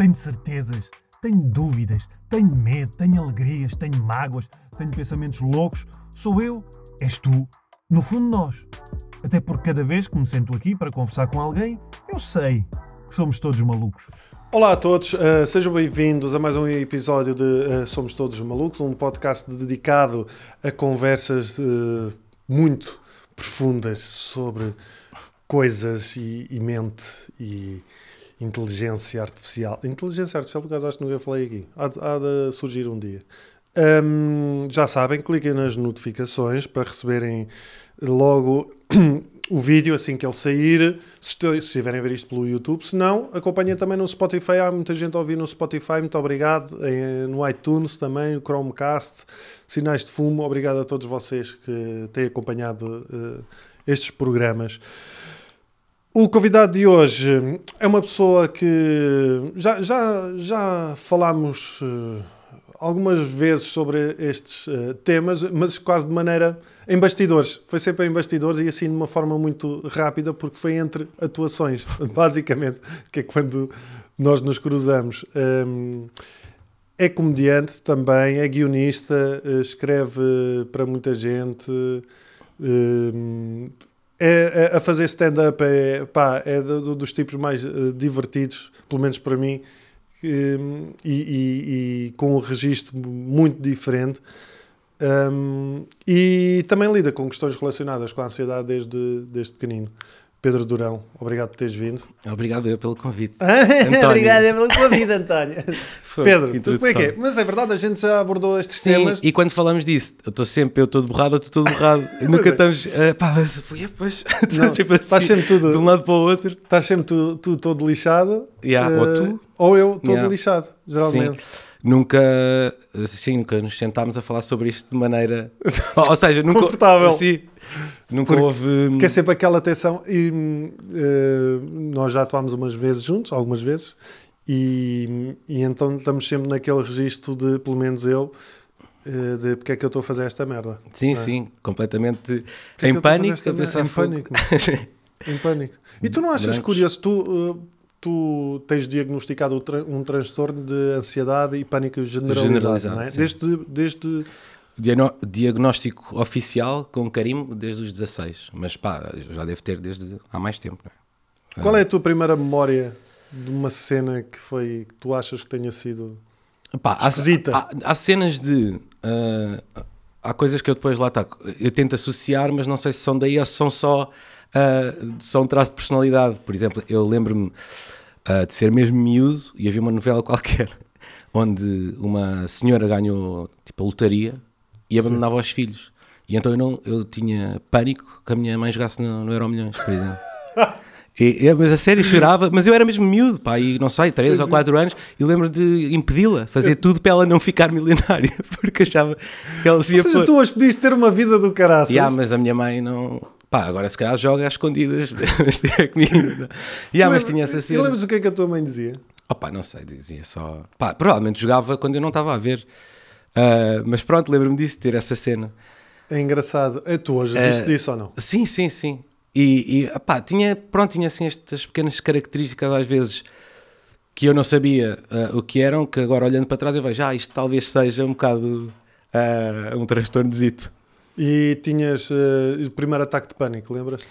tenho certezas, tenho dúvidas, tenho medo, tenho alegrias, tenho mágoas, tenho pensamentos loucos. Sou eu, és tu, no fundo nós. Até porque cada vez que me sento aqui para conversar com alguém, eu sei que somos todos malucos. Olá a todos, uh, sejam bem-vindos a mais um episódio de uh, Somos Todos Malucos, um podcast dedicado a conversas uh, muito profundas sobre coisas e, e, mente e inteligência artificial. Inteligência artificial, por acaso acho que nunca falei aqui, há, há de surgir um dia. Um, já sabem, cliquem nas notificações para receberem logo o vídeo assim que ele sair, se, estiverem a ver isto pelo YouTube. Se não, acompanhem também no Spotify. Há muita gente a ouvir no Spotify. Muito obrigado. no iTunes também, no Chromecast, Sinais de Fumo. Obrigado a todos vocês que têm acompanhado uh, estes programas. O convidado de hoje é uma pessoa que já, já, já falámos uh, algumas vezes sobre estes uh, temas, mas quase de maneira em bastidores. Foi sempre em bastidores e assim de uma forma muito rápida, porque foi entre atuações, basicamente, que é quando nós nos cruzamos. Um, é comediante também, é guionista, eh, escreve para muita gente. É, é, a fazer stand-up é, pá, é do, dos tipos mais uh, divertidos, pelo menos para mim, e, e, e, com um registro muito diferente. Um, e também lida com questões relacionadas com a ansiedade desde, desde pequenino. Pedro Durão, obrigado por teres vindo. Obrigado eu pelo convite. obrigado eu pelo convite, António. Pedro, tu, como é que é? Mas é verdade, a gente já abordou estes Sim, temas. e quando falamos disso, eu estou sempre, eu estou borrado, eu estou todo borrado. Nunca é. estamos, uh, pá, mas foi, pois, Não, tipo assim, estás sempre tudo, de um lado para o outro. Estás sempre tu, tu todo lixado. Yeah, uh, ou tu. Ou eu todo yeah. lixado, geralmente. Sim nunca, assim, nunca nos sentámos a falar sobre isto de maneira. ou, seja, nunca. Confortável. Nunca porque, houve. Porque é sempre aquela tensão. E uh, nós já atuámos umas vezes juntos, algumas vezes, e, e então estamos sempre naquele registro de, pelo menos eu, uh, de porque é que eu estou a fazer esta merda. Sim, é? sim, completamente é em, pânico, a em pânico. em pânico. E tu não achas Brancos. curioso? Tu. Uh, tu tens diagnosticado um transtorno de ansiedade e pânico generalizado, generalizado não é? Desde, desde... Diagnóstico oficial com carimbo desde os 16, mas pá, já deve ter desde há mais tempo. É? Qual é a tua primeira memória de uma cena que foi que tu achas que tenha sido pá, esquisita? Há, há, há cenas de. Uh, há coisas que eu depois lá está. Eu tento associar, mas não sei se são daí ou se são só uh, só um traço de personalidade. Por exemplo, eu lembro-me uh, de ser mesmo miúdo e havia uma novela qualquer onde uma senhora ganhou tipo a lotaria e abandonava Sim. os filhos. E então eu, não, eu tinha pânico que a minha mãe jogasse no, no Euro Milhões, por exemplo. E, mas a série chorava, mas eu era mesmo miúdo, pá, e não sei, 3 ou 4 anos, e lembro de impedi-la, fazer tudo para ela não ficar milionária, porque achava que ela se ia. Ou seja, tu hoje podias ter uma vida do caraças. Yeah, mas a minha mãe não. Pá, agora se calhar joga às escondidas, mas tinha comigo. Yeah, mas tinha essa cena. lembras o que é que a tua mãe dizia? Oh, pá, não sei, dizia só. Pá, provavelmente jogava quando eu não estava a ver. Uh, mas pronto, lembro-me disso, ter essa cena. É engraçado. É tu hoje viste uh, disso ou não? Sim, sim, sim. E, e pá, tinha, pronto, tinha assim estas pequenas características às vezes que eu não sabia uh, o que eram, que agora olhando para trás eu vejo, ah, isto talvez seja um bocado uh, um transtornozito. E tinhas uh, o primeiro ataque de pânico, lembras?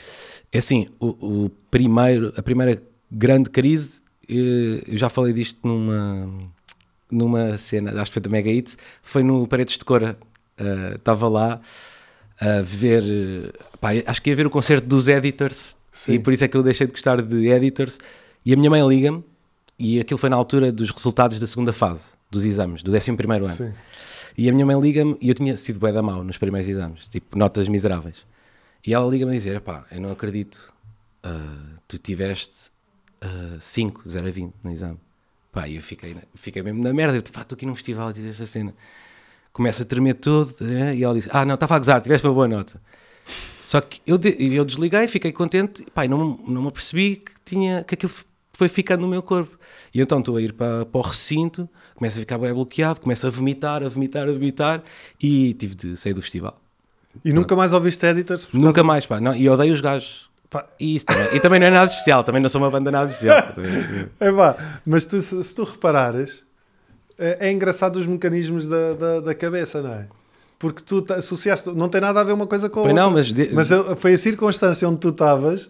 É assim, o, o, primeiro, a primeira grande crise, uh, eu já falei disto numa, numa cena, acho que foi da Mega Hits, foi no Paredes de Cora. Uh, estava lá a ver, pá, acho que ia ver o concerto dos Editors, Sim. e por isso é que eu deixei de gostar de Editors. E a minha mãe liga-me, e aquilo foi na altura dos resultados da segunda fase dos exames, do 11 primeiro ano. Sim. E a minha mãe liga-me, e eu tinha sido bué da mal nos primeiros exames, tipo, notas miseráveis. E ela liga-me a dizer, pá, eu não acredito, uh, tu tiveste 5, uh, 0 a 20 no exame. Pá, eu fiquei, fiquei mesmo na merda, eu, pá, estou aqui num festival tive esta cena. Começa a tremer todo, né? e ela diz, ah, não, estava a gozar, tiveste uma boa nota. Só que eu, eu desliguei, fiquei contente, pá, não, não me apercebi que, tinha, que aquilo foi ficando no meu corpo. E então estou a ir para, para o recinto, começo a ficar bem bloqueado, começo a vomitar, a vomitar, a vomitar e tive de sair do festival. E nunca mais ouviste editors? Nunca mais, pá. Não, e odeio os gajos. Pá, E, isso também, e também não é nada especial, também não sou uma banda nada especial. É vá, mas tu, se, se tu reparares, é, é engraçado os mecanismos da, da, da cabeça, não é? Porque tu te- associaste, não tem nada a ver uma coisa com a Pois outra. não, mas, de- Mas foi a circunstância onde tu estavas.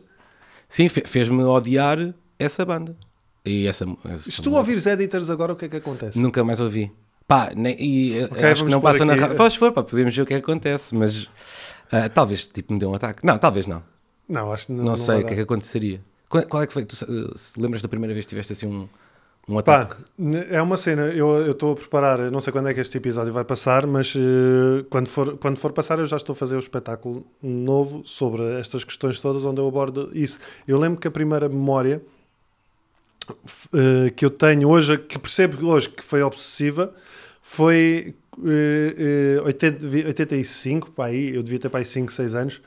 sim, fe- fez-me odiar essa banda. E essa, essa Se tu música. ouvires Editors agora, o que é que acontece? Nunca mais ouvi. Pá, nem, e eh, Ok, acho que vamos não pôr passa na aqui. rádio. Podes pôr, pá, podemos ver o que é que acontece, mas ah, talvez tipo me dê um ataque. Não, talvez não. Não, acho que não, Não, sei vai o que é que dar. aconteceria. Qual, qual é que foi? Tu, eh, se lembras da primeira vez que tiveste assim um, um Pá, ataque? n- é uma cena, eu eu estou a preparar, eu não sei quando é que este episódio vai passar, mas eh, quando, for, quando for passar eu já estou a fazer o espetáculo novo sobre estas questões todas onde eu abordo isso. Eu lembro que a primeira memória eh, que eu tenho hoje, que percebo hoje que foi obsessiva, foi eh, eh, 80, vi- 85, pá, aí, eu devia ter para aí 5, 6 anos.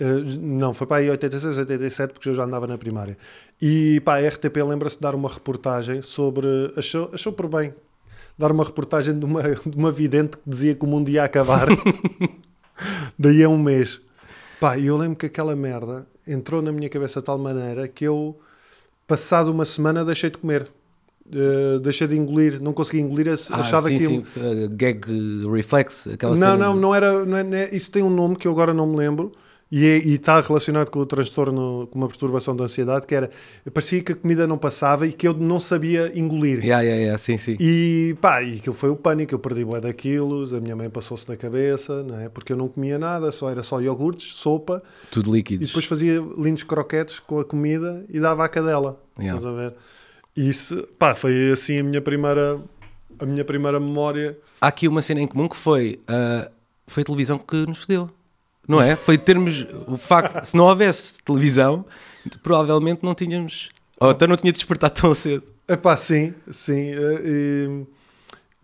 Eh, não, foi para aí 86, 87, porque eu já andava na primária. E pá, a RTP lembra-se de dar uma reportagem sobre. Achou, achou por bem dar uma reportagem de uma, de uma vidente que dizia que o mundo ia acabar daí a um mês. Pá, e eu lembro que aquela merda entrou na minha cabeça de tal maneira que eu, passado uma semana, deixei de comer. Eh, deixei de engolir, não consegui engolir, Ah, achava sim, que sim, eh, gag reflex, aquela não, cena não, de- não era. É, não é- isso tem um nome que eu agora não me lembro e, é- e está relacionado com o transtorno, com uma perturbação da ansiedade, que era. Parecia que a comida não passava e que eu não sabia engolir. Yeah, yeah, yeah, sim, sim. E pá, e aquilo foi o pânico. Eu perdi bué de quilos, a minha mãe passou-se na cabeça, não é? Porque eu não comia nada, só era só iogurtes, sopa Tudo e líquidos. depois fazia lindos croquetes com a comida e dava à cadela. Yeah. Estás a ver? E isso, pá, foi assim a minha primeira, a minha primeira memória. Há aqui uma cena em comum que foi, ah, foi a televisão que nos fodeu. Não é? Foi termos o facto, se não houvesse televisão, provavelmente não tínhamos. Ou então não tinha despertado tão cedo. Epá, sim, sim. eh, E,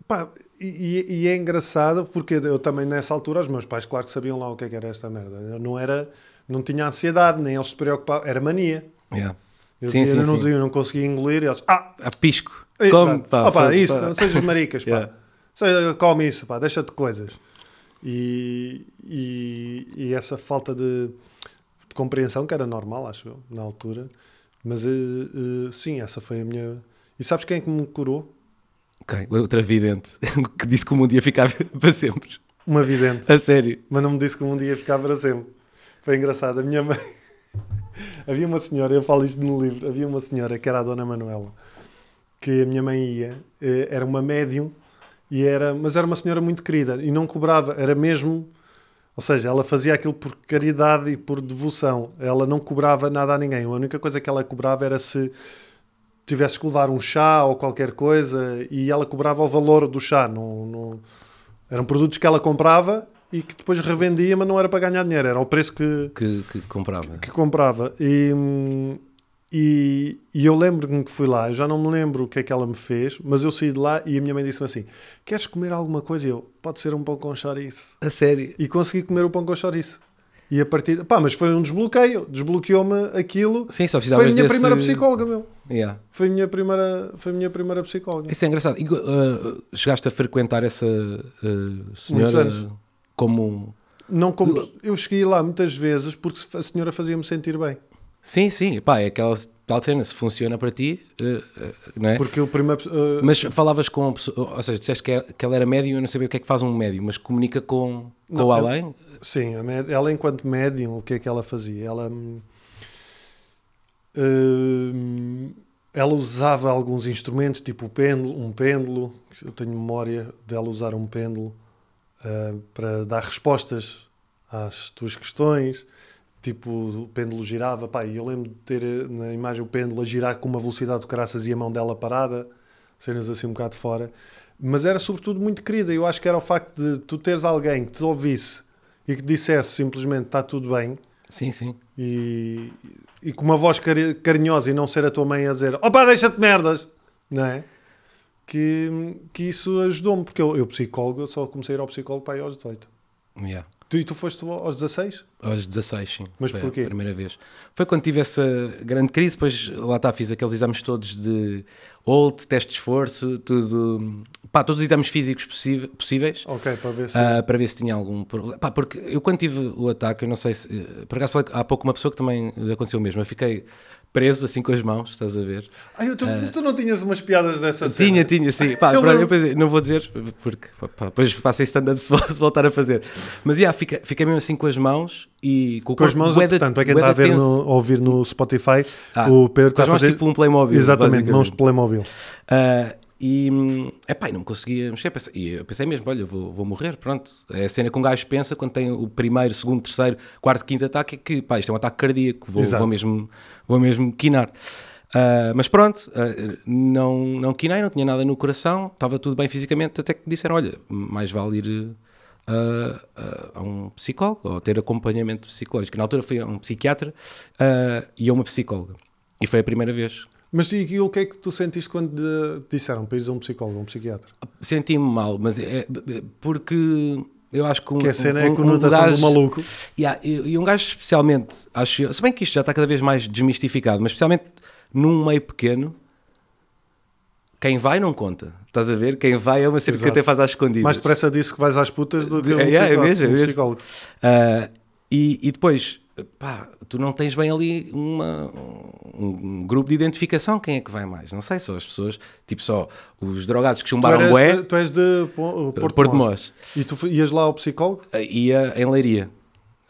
pá, e, e é engraçado porque eu também nessa altura os meus pais, claro que sabiam lá o que, é que era esta merda. Eu não era, não tinha ansiedade, nem eles se preocupavam, era mania. Yeah. Eu, Sim, dizia, sim, eu não sim. dizia, eu não conseguia engolir, e eles, ah, A pisco. ei, Come, pá, pá, opá, foi- isso, pá. não sejas maricas, pá. Yeah. Seja, come isso, pá, deixa de coisas. E, e, e essa falta de, de compreensão, que era normal, acho eu, na altura. Mas eh, eh, sim, essa foi a minha. E sabes quem é que me curou? Ok, outra vidente que disse que o mundo ia ficar para sempre. Uma vidente. A sério. mas não me disse que um dia ia ficar para sempre. Foi engraçado. A minha mãe. havia uma senhora, eu falo isto no livro, havia uma senhora que era a Dona Manuela, que a minha mãe ia, eh, era uma médium, e era, mas era uma senhora muito querida e não cobrava, era mesmo. Ou seja, ela fazia aquilo por caridade e por devoção. Ela não cobrava nada a ninguém. A única coisa que ela cobrava era se tivesses que levar um chá ou qualquer coisa e ela cobrava o valor do chá. Não, não- Eram produtos que ela comprava e que depois revendia, mas não era para ganhar dinheiro, era o preço que, Que, que comprava. que comprava. E, hum, e, e eu lembro-me que fui lá, eu já não me lembro o que é que ela me fez, mas eu saí de lá e a minha mãe disse-me assim: Queres comer alguma coisa? E eu, pode ser um pão com chouriço. A sério. E consegui comer o pão com chouriço. E a partir. Pá, mas foi um desbloqueio, desbloqueou-me aquilo. Sim, só Foi a minha desse... primeira psicóloga, meu. Yeah. Foi a minha primeira, foi a minha primeira psicóloga. Isso é engraçado. E, uh, chegaste a frequentar essa uh, senhora como... Não como, eu cheguei lá muitas vezes porque a senhora fazia-me sentir bem. Sim, sim. Pá, é aquela tal cena, se funciona para ti, uh, uh, não é? Porque o primeiro. uh, Mas falavas com ou seja, disseste que, era- que ela era médium, eu não sabia o que é que faz um médium, mas comunica com, com Não, o além? Sim, ela enquanto médium, o que é que ela fazia? Ela, hum, ela usava alguns instrumentos, tipo o pêndulo, um pêndulo, eu tenho memória dela usar um pêndulo ah, para dar respostas às tuas questões, tipo o pêndulo girava, pá, e eu lembro de ter eh, na imagem o pêndulo a girar com uma velocidade de caraças e a mão dela parada, cenas assim um bocado fora, mas era sobretudo muito querida, eu acho que era o facto de tu teres alguém que te ouvisse e que dissesse simplesmente está tudo bem Sim, sim. e, e com uma voz cari- carinhosa e não ser a tua mãe a dizer opa, deixa-te merdas, não é? Que, que isso ajudou-me, porque eu, eu psicólogo, eu só comecei a ir ao psicólogo para aí aos 18. Yeah. Tu, e tu foste aos 16? Aos 16, sim. Mas Foi porquê? a primeira vez. Foi quando tive essa grande crise, depois lá está, fiz aqueles exames todos de OLT, teste de esforço, tudo. Pá, todos os exames físicos possíveis. Ok, para ver se. ah, para ver se tinha algum problema. Pá, porque eu quando tive o ataque, eu não sei se. eh, Por acaso falei há pouco uma pessoa que também aconteceu o mesmo. Eu fiquei preso assim com as mãos, estás a ver? Ai, eu- tu, tu não tinhas umas piadas dessa cena? Tinha, tinha, sim. Pá, Eu lembro- eu pensei, não vou dizer, porque pá, depois faço isso tanto se vol- se voltar a fazer. Mas yeah, fica, fiquei mesmo assim com as mãos e com o Com as mãos, da- portanto, para quem está a ver no, a ouvir no Spotify, Ah, o Pedro está a fazer. tipo um Playmobil. Exatamente, mãos de Playmobil. Ah, e epá, e não me conseguia mexer. Pensei- E eu pensei mesmo: olha, vou, vou morrer. Pronto. É a cena que um gajo pensa quando tem o primeiro, segundo, terceiro, quarto, quinto ataque: é que pá, isto é um ataque cardíaco, vou, vou, mesmo, vou mesmo quinar. Ah, mas pronto, ah, não, não quinei, não tinha nada no coração, estava tudo bem fisicamente. Até que disseram: olha, mais vale ir. ah, ah, a um psicólogo ou ter acompanhamento psicológico. Na altura fui a um psiquiatra ah, e a uma psicóloga. E foi a primeira vez Mas e, e o que é que tu sentiste quando eh, disseram para ires a um psicólogo, a um psiquiatra? Senti-me mal, mas é porque eu acho que um, Que a cena é um- a conotação um gajo, do maluco. Yeah, e, e um gajo especialmente, acho eu, se bem que isto já está cada vez mais desmistificado, mas especialmente num meio pequeno, quem vai não conta. Estás a ver? Quem vai é uma cena que até faz às escondidas. Mais depressa disso que vais às putas do que É, um é, é psicólogo. mesmo, é um mesmo. psicólogo. Ah, e, e depois, pá, tu não tens bem ali uma, um grupo de identificação, quem é que vai mais? Não sei, só as pessoas, tipo só os drogados que Tu, chumbaram eras bué, de, tu és de Po- Porto, Porto Mós. E tu ias lá ao psicólogo? Ah, ia em Leiria.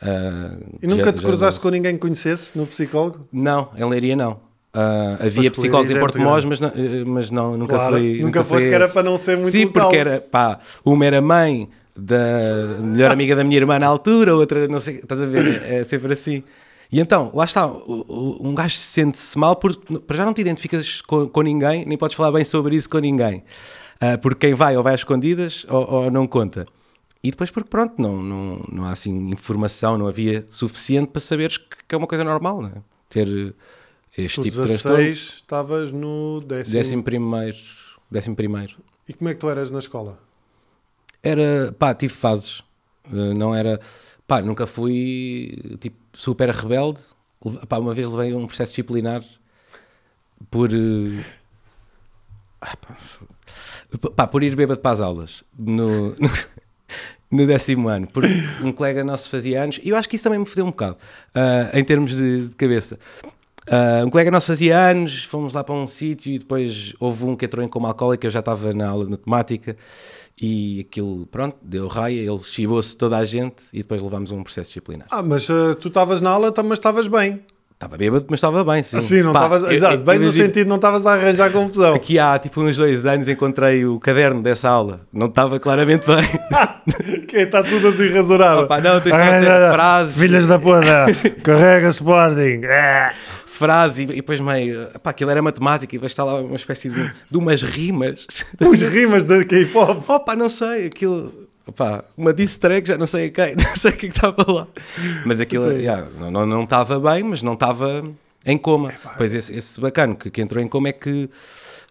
Ah, E nunca já- te já- cruzaste com ninguém que conhecesses no psicólogo? Não, em Leiria não. Pois, havia psicólogos em é Porto Mós, mas não, eh, mas não nunca Claro, fui. nunca nunca foste que era para não ser muito Sim, local. porque era, pá, uma era mãe da melhor amiga da minha irmã na altura, outra não sei, estás a ver? É, é sempre assim. E então, lá está, um gajo sente-se mal porque para já não te identificas com, com ninguém, nem podes falar bem sobre isso com ninguém. Ah, porque quem vai ou vai às escondidas ou, ou não conta. E depois porque pronto, não, não, não há assim informação, não havia suficiente para saberes que, é uma coisa normal, não é? Ter este Tu, tipo de transtorno. 16, estavas no décimo. Décimo primeiro, décimo primeiro. E como é que tu eras na escola? Era, pá, tive fases. Eh, Não era, pá, nunca fui tipo super rebelde. Pá, uma vez levei um processo disciplinar por. ah, pá, pá, por ir bêbado para as aulas no, no, no décimo ano, porque um colega nosso fazia anos, e eu acho que isso também me fodeu um bocado, ah, em termos de, de cabeça. Ah, um colega nosso fazia anos, fomos lá para um sítio e depois houve um que entrou em coma alcoólica, eu já estava na aula de matemática e aquilo, pronto, deu raia, ele chibou-se toda a gente e depois levámos um processo disciplinar. Ah, mas eh, tu estavas na aula, tá- mas estavas bem. Estava bêbado, mas estava bem, sim. Assim, não estavas. Exato, eu- bem no sentido, não estavas a arranjar confusão. Aqui há tipo uns dois anos encontrei o caderno dessa aula, não estava claramente bem. que está tudo assim rasurado. Opa, não, tem só Ah, a ser frases. Filhas da puta, carrega Sporting. É. Frase e, e depois meio. Pá, aquilo era matemática e vai estar lá uma espécie de, de umas rimas. Uns rimas de K-pop. Opa, não sei, aquilo. Opa, uma diss track, já não sei a quem, não sei o que é que estava lá. Mas aquilo, yeah, não- não não estava bem, mas não estava em coma. Pois esse, esse bacana que, que entrou em coma é que.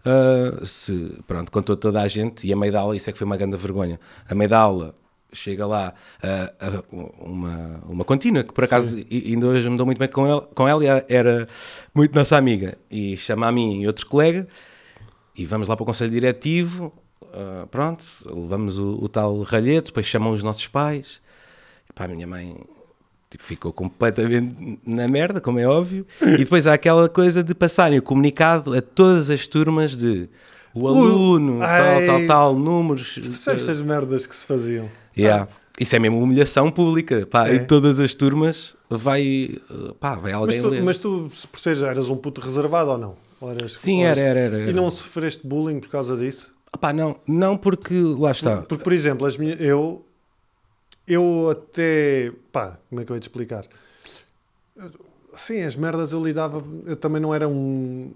ah, se, pronto, contou toda a gente e a meio da aula, isso é que foi uma grande vergonha. A meio da aula chega lá ah, ah, uma, uma contínua que por acaso ainda hoje me dou muito bem com ela, com ela e era- muito nossa amiga. E chama a mim e outro colega e vamos lá para o conselho diretivo ah, pronto, levamos o, o tal ralhete depois chamam os nossos pais. E pá, a minha mãe tipo, ficou completamente na merda, como é óbvio. E depois há aquela coisa de passarem o comunicado a todas as turmas de o aluno, ai, tal, tal, tal, números Tu sabes estas merdas que se faziam? Yeah. Isso é mesmo humilhação pública. Pá, É. Em todas as turmas vai, pá, vai Mas alguém tu, ler. mas tu, se por seja, eras um puto reservado ou não? Ou eras- Sim, era, eras- era, era. E era. não sofreste bullying por causa disso? Ah, pá, não, não porque lá está. Porque, por exemplo, as minhas, eu, eu até. pá, como é que eu ia te explicar? Sim, as merdas eu lidava. Eu também não era um.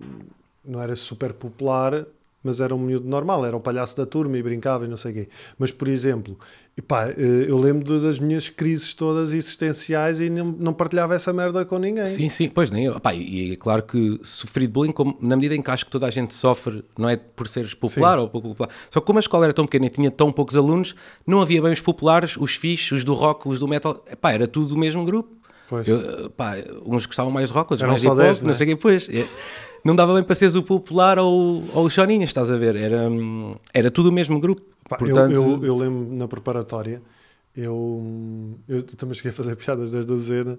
não era super popular, mas era um miúdo normal, era o palhaço da turma e brincava e não sei o quê. Mas, por exemplo, epá, eh, eu lembro das minhas crises todas existenciais e não, não partilhava essa merda com ninguém. Sim, sim, pois nem eu. Pá, e é claro que sofri de bullying como, na medida em que acho que toda a gente sofre, não é por seres popular ou pouco popular. Só que como a escola era tão pequena e tinha tão poucos alunos, não havia bem os populares, os fixos, os do rock, os do metal. Pá, era tudo do mesmo grupo. Eu, pá, uns gostavam mais de rock, outros Eram mais de hip hop, 10, não não é? sei o quê, pois. Não dava bem para seres o popular ou, ou o choninhas, estás a ver? Era, hum, era tudo o mesmo grupo. Pá, eu- Portanto, eu, eu lembro na preparatória, eu, eu também cheguei a fazer piadas desde a cena.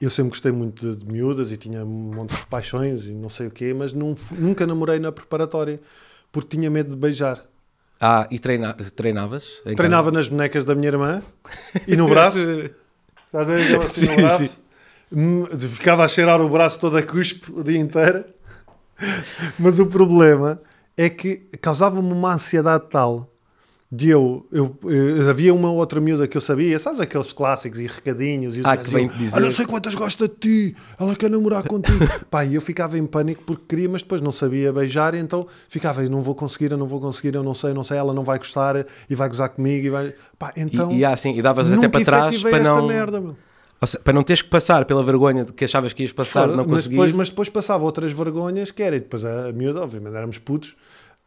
Eu sempre gostei muito de, de miúdas e tinha um monte de paixões e não sei o quê, mas não nunca namorei na preparatória porque tinha medo de beijar. Ah, e treina, treinavas? Treinava nas bonecas da minha irmã e no braço. Estás a ver assim no Sim, braço? Hum, Ficava a cheirar o braço todo a cuspe o dia inteiro. Mas o problema é que causava-me uma ansiedade tal de eu, eu, eu- Havia uma outra miúda que eu sabia, sabes aqueles clássicos e recadinhos e os Ah, que diziam, dizer. "Ah, não sei quantas gosta de ti, ela quer namorar contigo. Pá, e eu ficava em pânico porque queria, mas depois não sabia beijar, então ficava, eu não vou conseguir, eu não vou conseguir, eu não sei, não sei, ela não vai gostar e vai gozar comigo e vai. Pá, então. E, e, ah, sim, e davas até para trás para esta não, merda, seja, para não teres que passar pela vergonha de que achavas que ias passar, não mas, conseguias. depois, mas depois passava outras vergonhas que era, e depois a, a miúda, obviamente éramos putos,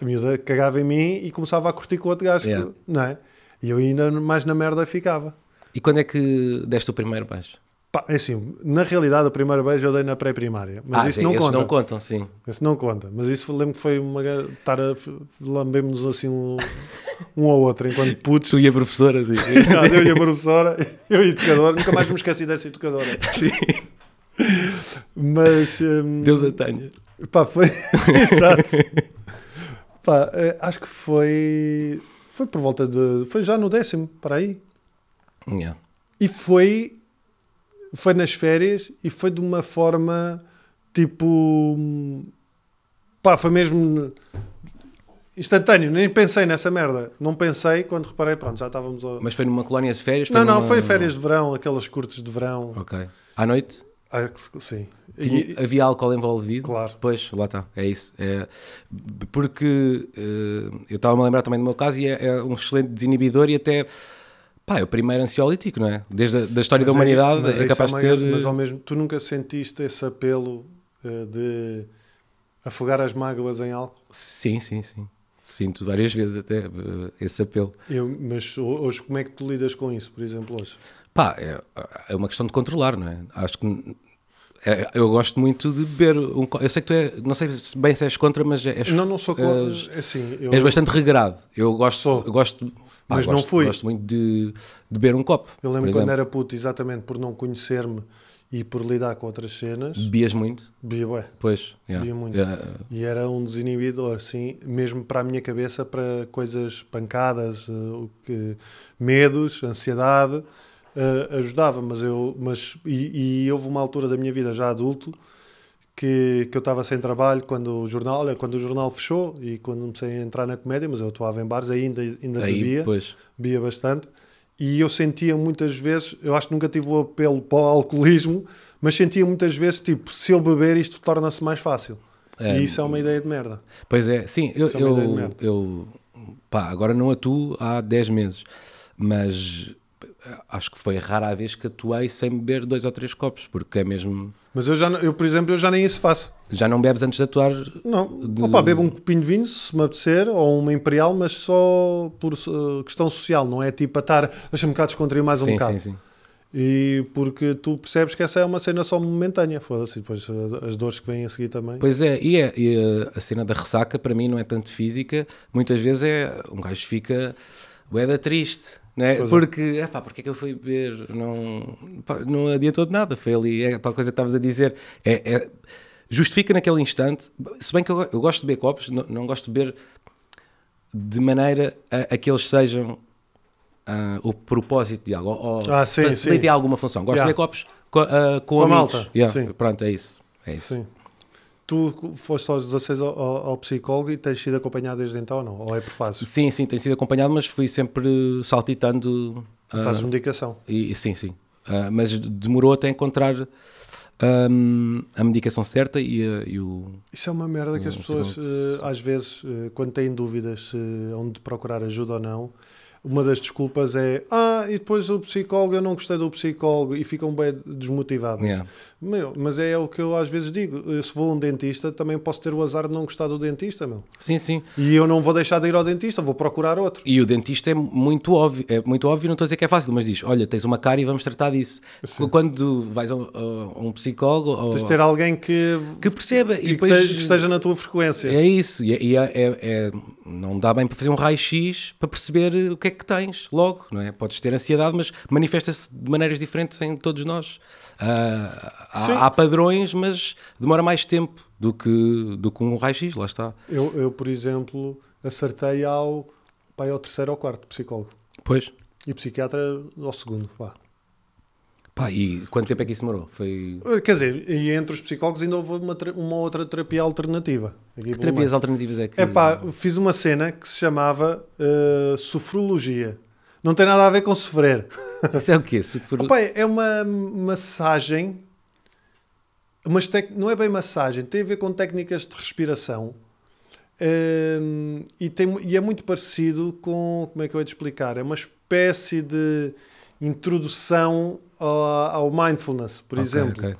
a miúda cagava em mim e começava a curtir com o outro gajo, que- Yeah. não é? E eu ainda mais na merda ficava. E quando é que deste o primeiro beijo? Pá, é assim, na realidade o primeiro beijo eu dei na pré-primária, mas ah, isso sim, não conta. não contam, sim. Isso não conta, mas isso lembro que foi uma estar a lambemos assim um, um ao outro enquanto putos. Tu e a professora, assim. eu e a professora, eu e a educadora, nunca mais me esqueci dessa educadora. sim. Mas hum, Deus a tenha. Pá, foi. Exato. Pá, eh, acho que foi. Foi por volta de. Foi já no décimo, para aí. Yeah. E foi. Foi nas férias e foi de uma forma tipo. Pá, foi mesmo. Instantâneo, nem pensei nessa merda. Não pensei quando reparei, pronto, já estávamos. A... Mas foi numa colónia de férias? não, não, numa- foi férias de verão, aquelas curtas de verão. Ok. À noite? Ah, sim. Tinha- E- havia álcool envolvido? Claro. Pois, lá está, é isso. É, porque eh, eu estava-me a lembrar também do meu caso e é, é um excelente desinibidor e até. Pá, é o primeiro ansiolítico, não é? Desde a da história da Mas aí- humanidade mas é isso capaz de ser. Mas ao mesmo, tu nunca sentiste esse apelo eh, de afogar as mágoas em álcool? Sim, sim, sim. Sinto várias vezes até eh, esse apelo. Eu, mas ho- hoje, como é que tu lidas com isso, por exemplo, hoje? Pá, é, é uma questão de controlar, não é? Acho que. É, eu gosto muito de beber um Eu sei que tu é. Não sei se bem se és contra, mas és, Não, não sou. co- és- assim, eu, és bastante regrado. Eu gosto. Sou. Eu gosto pá, Mas não gosto- fui. Gosto muito de, de beber um copo. eu lembro quando era puto, exatamente por não conhecer-me e por lidar com outras cenas, Bebias muito? bebia bué. Pois. yeah. Bebia muito. Yeah. E era um desinibidor, sim, mesmo para a minha cabeça, para coisas pancadas, eh, o que, medos, ansiedade, eh, ajudava. Mas eu, mas, e, e houve uma altura da minha vida já adulto que, que eu estava sem trabalho quando o jornal, olha, quando o jornal fechou e quando comecei a entrar na comédia, mas eu atuava em bares, ainda, ainda Aí, bebia, pois. bebia bastante. E eu sentia muitas vezes, eu acho que nunca tive o apelo para o alcoolismo, mas sentia muitas vezes, tipo, se eu beber isto torna-se mais fácil. É, E isso é uma ideia de merda. Pois é, sim, eu, Isso é eu, eu pá, agora não atuo há 10 meses, mas acho que foi rara a vez que atuei sem beber dois ou três copos, porque é mesmo. Mas eu, já, eu, por exemplo, eu já nem isso faço. Já não bebes antes de atuar? Não, De- Opa, bebo um copinho de vinho se me apetecer, ou uma imperial, mas só por uh, questão social, não é tipo a estar, deixa-me cá descontrair mais um sim, bocado. sim, sim. E porque tu percebes que essa é uma cena só momentânea, foda-se, depois uh, as dores que vêm a seguir também. Pois é, e, é, e a- a cena da ressaca para mim não é tanto física, muitas vezes é um gajo fica boeda triste, não é? Pois é. porque, epá, porque é que eu fui beber? Não, não adiantou de nada, foi ali, é tal coisa que estavas a dizer, é, é- justifica naquele instante, se bem que eu, eu gosto de beber copos, não, não gosto de beber de maneira a, a que eles sejam ah, o propósito de algo, ou, ou Ah, sim, facilitem sim. alguma função. Gosto Yeah. de beber copos co- ah, com, Com a malta, Yeah, sim. Pronto, é isso. É isso. Sim. Tu foste aos 16 ao, ao- psicólogo e tens sido acompanhado desde então ou não? Ou é por fases? Sim, sim, tenho sido acompanhado, mas fui sempre saltitando. ah, Fazes medicação. e, e sim, sim. Ah, mas demorou até encontrar hum, a medicação certa e, a- e o. Isso é uma merda que as Um pessoas, eh, às vezes, quando têm dúvidas se onde procurar ajuda ou não, uma das desculpas é ah, e depois o psicólogo, eu não gostei do psicólogo e ficam bem desmotivados. Yeah. Meu, mas é o que eu às vezes digo. Eu, Se vou a um dentista, também posso ter o azar de não gostar do dentista, meu. Sim, sim. E eu não vou deixar de ir ao dentista, vou procurar outro. E o dentista é muito óbvio, é muito óbvio, não estou a dizer que é fácil, mas diz: olha, tens uma cara e vamos tratar disso. Sim. Quando vais a um, a um psicólogo ou- Tens de ter alguém que, que perceba e e depois. que esteja- na tua frequência. É isso, e, é- e é, é- é- não dá bem para fazer um raio-x para perceber o que é que tens logo, não é? Podes ter ansiedade, mas manifesta-se de maneiras diferentes em todos nós. Sim. Há, há padrões, mas demora mais tempo do que, do que um raio-x, lá está. Eu, eu, por exemplo, acertei ao, pá, ao terceiro ou quarto psicólogo. Pois. E psiquiatra ao segundo. Pá. Pá, e quanto tempo é que isso demorou? Foi. Quer dizer, e entre os psicólogos ainda houve uma, uma outra terapia alternativa. Que terapias alternativas é que. É pá, fiz uma cena que se chamava uh, sofrologia. Não tem nada a ver com sofrer. Isso é o quê? Super... Opa, é uma massagem, mas tec- não é bem massagem, tem a ver com técnicas de respiração. Hum, e, tem, e é muito parecido com, como é que eu ia te explicar? É uma espécie de introdução ao, ao mindfulness, por Ok, exemplo. ok.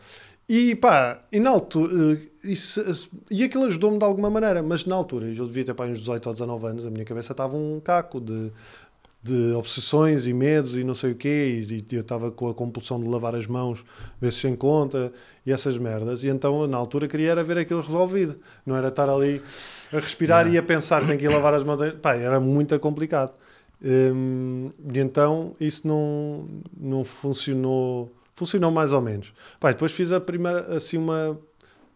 E pá, e na altura, eh, isso, e aquilo ajudou-me de alguma maneira, mas na altura, eu devia ter pá, uns 18 ou 19 anos, a minha cabeça estava um caco de, de obsessões e medos e não sei o quê, e, e eu estava com a compulsão de lavar as mãos, ver se se encontra, e essas merdas, e então na altura queria era ver aquilo resolvido, não era estar ali a respirar e a pensar que tem que ir lavar as mãos, pá, era muito complicado. Hum, e então isso não, não funcionou, funcionou mais ou menos. Pá, depois fiz a primeira, assim, uma,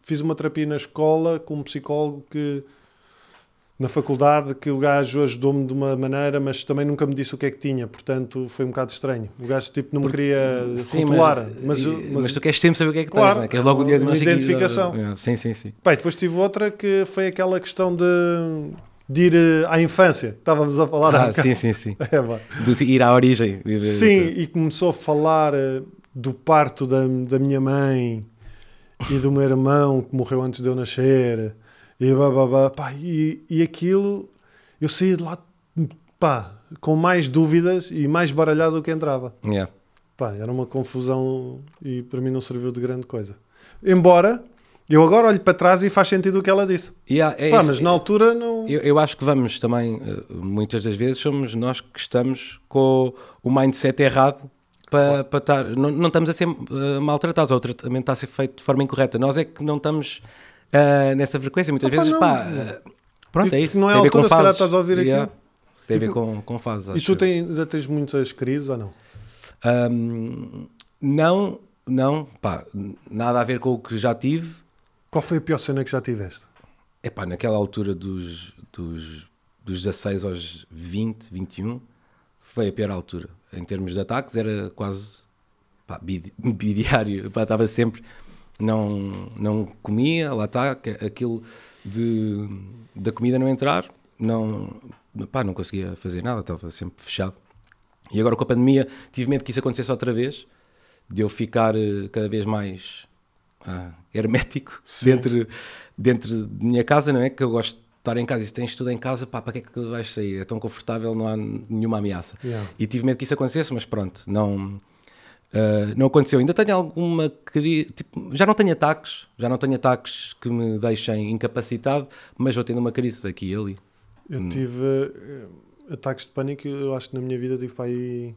fiz uma terapia na escola com um psicólogo que na faculdade que o gajo ajudou-me de uma maneira, mas também nunca me disse o que é que tinha, portanto foi um bocado estranho. O gajo tipo não me queria Sim, rotular, mas, mas, mas, mas, tu queres sempre saber o que é que Claro, tens, não é? Queres logo o diagnóstico. e- identificação. É, Sim, sim, sim. E depois tive outra que foi aquela questão de, de ir eh, à infância, estávamos a falar Ah, sim, sim, sim. É. De ir à origem. Sim, e começou a falar eh, do parto da, da minha mãe e do meu irmão que morreu antes de eu nascer e bababá, pá, e, e aquilo eu saí de lá pá, com mais dúvidas e mais baralhado do que entrava. Yeah. Pá, era uma confusão e para mim não serviu de grande coisa. Embora eu agora olho para trás e faz sentido o que ela disse. Yeah, é Pá, mas na altura não. Eu, eu acho que vamos também, eh, muitas das vezes, somos nós que estamos com o mindset errado para, para estar. Não, não estamos a ser eh, maltratados, ou o tratamento está a ser feito de forma incorreta. Nós é que não estamos eh, nessa frequência. Muitas Opa, vezes, não. pá, eh, pronto, é isso. não é a altura, se calhar estás a ouvir Yeah. aquilo. Tem a ver com, com fases. E acho tu eu. tem, ainda tens muitas crises ou não? Ahm, não, não, pá, nada a ver com o que já tive. Qual foi a pior cena que já tiveste? É pá, naquela altura dos, dos, dos 16 aos 20, 21, foi a pior altura. Em termos de ataques, era quase pá, bidi- bidiário. Pá, estava sempre. Não, não comia, lá está, aquilo de, da comida não entrar, não, pá, não conseguia fazer nada, estava sempre fechado. E agora com a pandemia tive medo que isso acontecesse outra vez, de eu ficar eh, cada vez mais ah, hermético dentro, dentro de minha casa, não é? Que eu gosto de estar em casa e se tens tudo em casa, pá, para que é que vais sair? É tão confortável, não há nenhuma ameaça. Yeah. E tive medo que isso acontecesse, mas pronto, não, ah, não aconteceu. Ainda tenho alguma crise, tipo, já não tenho ataques, já não tenho ataques que me deixem incapacitado, mas vou tendo uma crise aqui e ali. Eu Hum. tive eh, ataques de pânico, eu acho que na minha vida tive para aí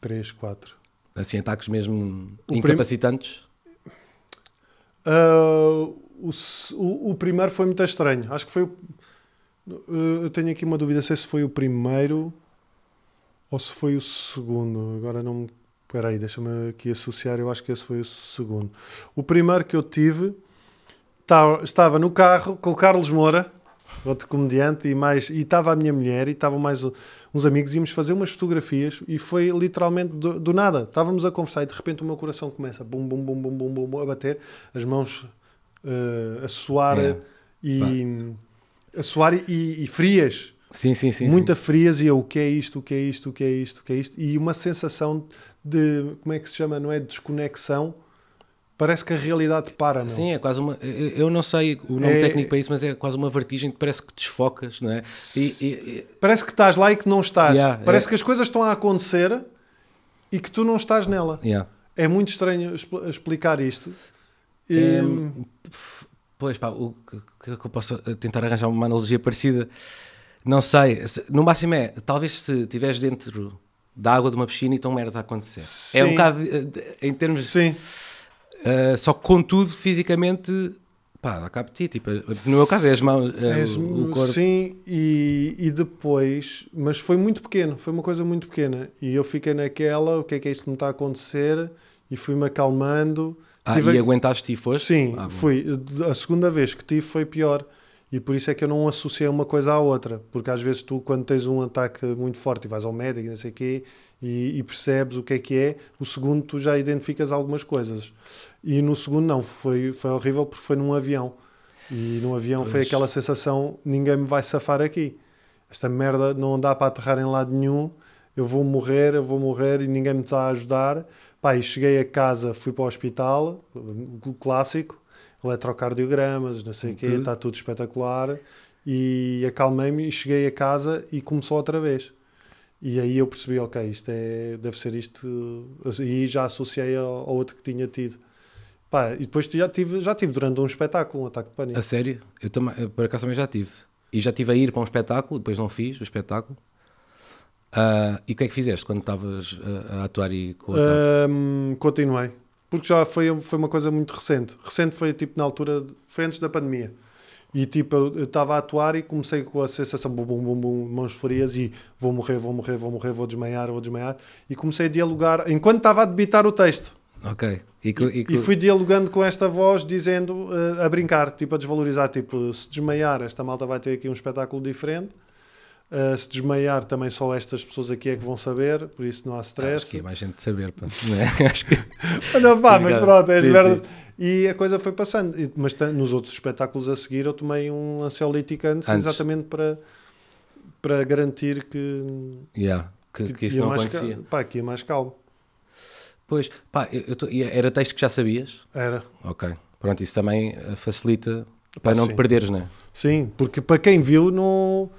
3, 4. Assim, ataques mesmo prim- incapacitantes. Ah, o, se- o, o primeiro foi muito estranho. Acho que foi. o- eh, eu tenho aqui uma dúvida se esse foi o primeiro ou se foi o segundo. Agora não me. Espera aí, deixa-me aqui associar. Eu acho que esse foi o segundo. O primeiro que eu tive tá- estava no carro com o Carlos Moura, outro comediante, e mais e estava a minha mulher e estavam mais uns amigos. Íamos fazer umas fotografias e foi literalmente do, do nada. Estávamos a conversar e de repente o meu coração começa bum, bum, bum, bum, bum, bum, a bater, as mãos eh, a suar É. e a suar e, e frias Sim, sim, sim. muito sim. frias e eu, o que é isto, o que é isto, o que é isto, o que é isto, e uma sensação de, como é que se chama, não é desconexão, parece que a realidade para, não? Sim, é quase uma. Eu não sei o nome É- técnico para isso, mas é quase uma vertigem que parece que desfocas, não é? E, e- e- Parece que estás lá e que não estás. Yeah, parece é. que as coisas estão a acontecer e que tu não estás nela. yeah. É muito estranho expl- explicar isto. É, Pois pá, o que, que- que eu posso tentar arranjar uma analogia parecida? Não sei. Se- No máximo é, talvez se estiveres dentro da água de uma piscina e estão merdas a acontecer. É um Sim. bocado eh, em termos. Sim, Uh, só que contudo, fisicamente, pá, dá cabo de ti. Tipo, no meu caso é as mãos, é És- o, o corpo. sim e, e depois, mas foi muito pequeno, foi uma coisa muito pequena. E eu fiquei naquela, o que é que é isto que me está a acontecer? E fui-me acalmando. Ah, Tive e aguentaste e foste? Sim, Ah, fui. A segunda vez que tive foi pior. E por isso é que eu não associei uma coisa à outra. Porque às vezes tu, quando tens um ataque muito forte e vais ao médico, não sei o quê, e, e percebes o que é que é, o segundo tu já identificas algumas coisas. E no segundo não, foi, foi horrível porque foi num avião. E no avião foi Pois. aquela sensação, ninguém me vai safar aqui. Esta merda não dá para aterrar em lado nenhum. Eu vou morrer, eu vou morrer e ninguém me está a ajudar. Pá, e cheguei a casa, fui para o hospital, o clássico, eletrocardiogramas, não sei o quê, Tudo. está tudo espetacular. E acalmei-me e cheguei a casa e começou outra vez. E aí eu percebi, ok, isto é, deve ser isto. E já associei ao, ao outro que tinha tido. Pá, e depois já tive, já tive durante um espetáculo um ataque de pânico. A sério? Eu também, por acaso também já tive. E já estive a ir para um espetáculo, depois não fiz o espetáculo. Ah, e o que é que fizeste quando estavas a, a atuar e com o? Ahm, continuei. Porque já foi, foi uma coisa muito recente. Recente foi tipo na altura, foi antes da pandemia. E tipo, eu estava a atuar e comecei com a sensação bum, bum, bum, bum, mãos frias e vou morrer, vou morrer, vou morrer, vou desmaiar, vou desmaiar. E comecei a dialogar, enquanto estava a debitar o texto. Ok. E, e E fui dialogando com esta voz, dizendo, eh, a brincar, tipo a desvalorizar, tipo, se desmaiar, esta malta vai ter aqui um espetáculo diferente. Eh, se desmaiar, também só estas pessoas aqui é que vão saber, por isso não há Acho stress. que é mais gente saber, pá. Não é? Acho que... Não, pá, mas pronto, é merdas. E a coisa foi passando. Mas nos outros espetáculos a seguir eu tomei um ansiolítico antes, Antes. exatamente para, para garantir que, Yeah, que, que isso ia não acontecia. pá, que ia mais calmo. Pois, pá, eu, eu tô- era texto que já sabias? Era. Ok. Pronto, isso também eh, facilita para não sim. perderes, não é? Sim, porque para quem viu, não.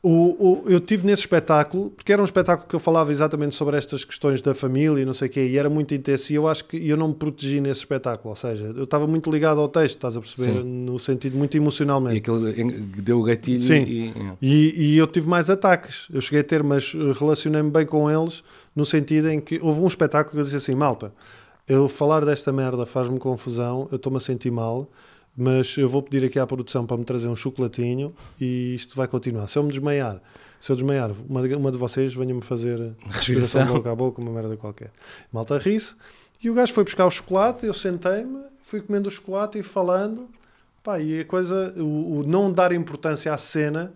O, o- eu tive nesse espetáculo, porque era um espetáculo que eu falava exatamente sobre estas questões da família e não sei o quê, e era muito intenso, e eu acho que eu não me protegi nesse espetáculo, ou seja, eu estava muito ligado ao texto, estás a perceber, Sim. no sentido muito emocionalmente. E aquilo deu o gatilho Sim. e... E, e eu tive mais ataques. Eu cheguei a ter, mas relacionei-me bem com eles no sentido em que houve um espetáculo que eu disse assim: malta, eu falar desta merda faz-me confusão, eu estou-me a sentir mal, mas eu vou pedir aqui à produção para me trazer um chocolatinho e isto vai continuar. Se eu me desmaiar, se eu desmaiar, uma, de- uma de vocês venha-me fazer respiração de boca a boca, uma merda qualquer. Malta ri-se. E o gajo foi buscar o chocolate, eu sentei-me, fui comendo o chocolate e falando. Pá, e a coisa, o, o não dar importância à cena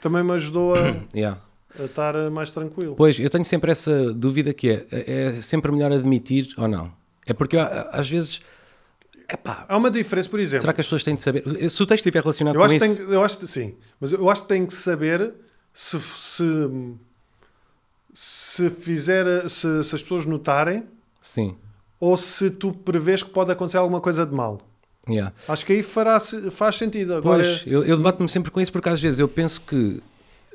também me ajudou a, Yeah. a estar mais tranquilo. Pois, eu tenho sempre essa dúvida que é, é sempre melhor admitir ou não? É porque a- às vezes, epá, Há uma diferença, por exemplo. será que as pessoas têm de saber? Se o texto estiver relacionado eu com acho, que isso... tem, eu acho que sim, mas eu acho que tem que saber se, se, se fizer, se, se as pessoas notarem Sim, ou se tu prevês que pode acontecer alguma coisa de mal. yeah. Acho que aí fará, faz sentido. Agora, Pois, eu, eu debato-me sempre com isso porque às vezes eu penso que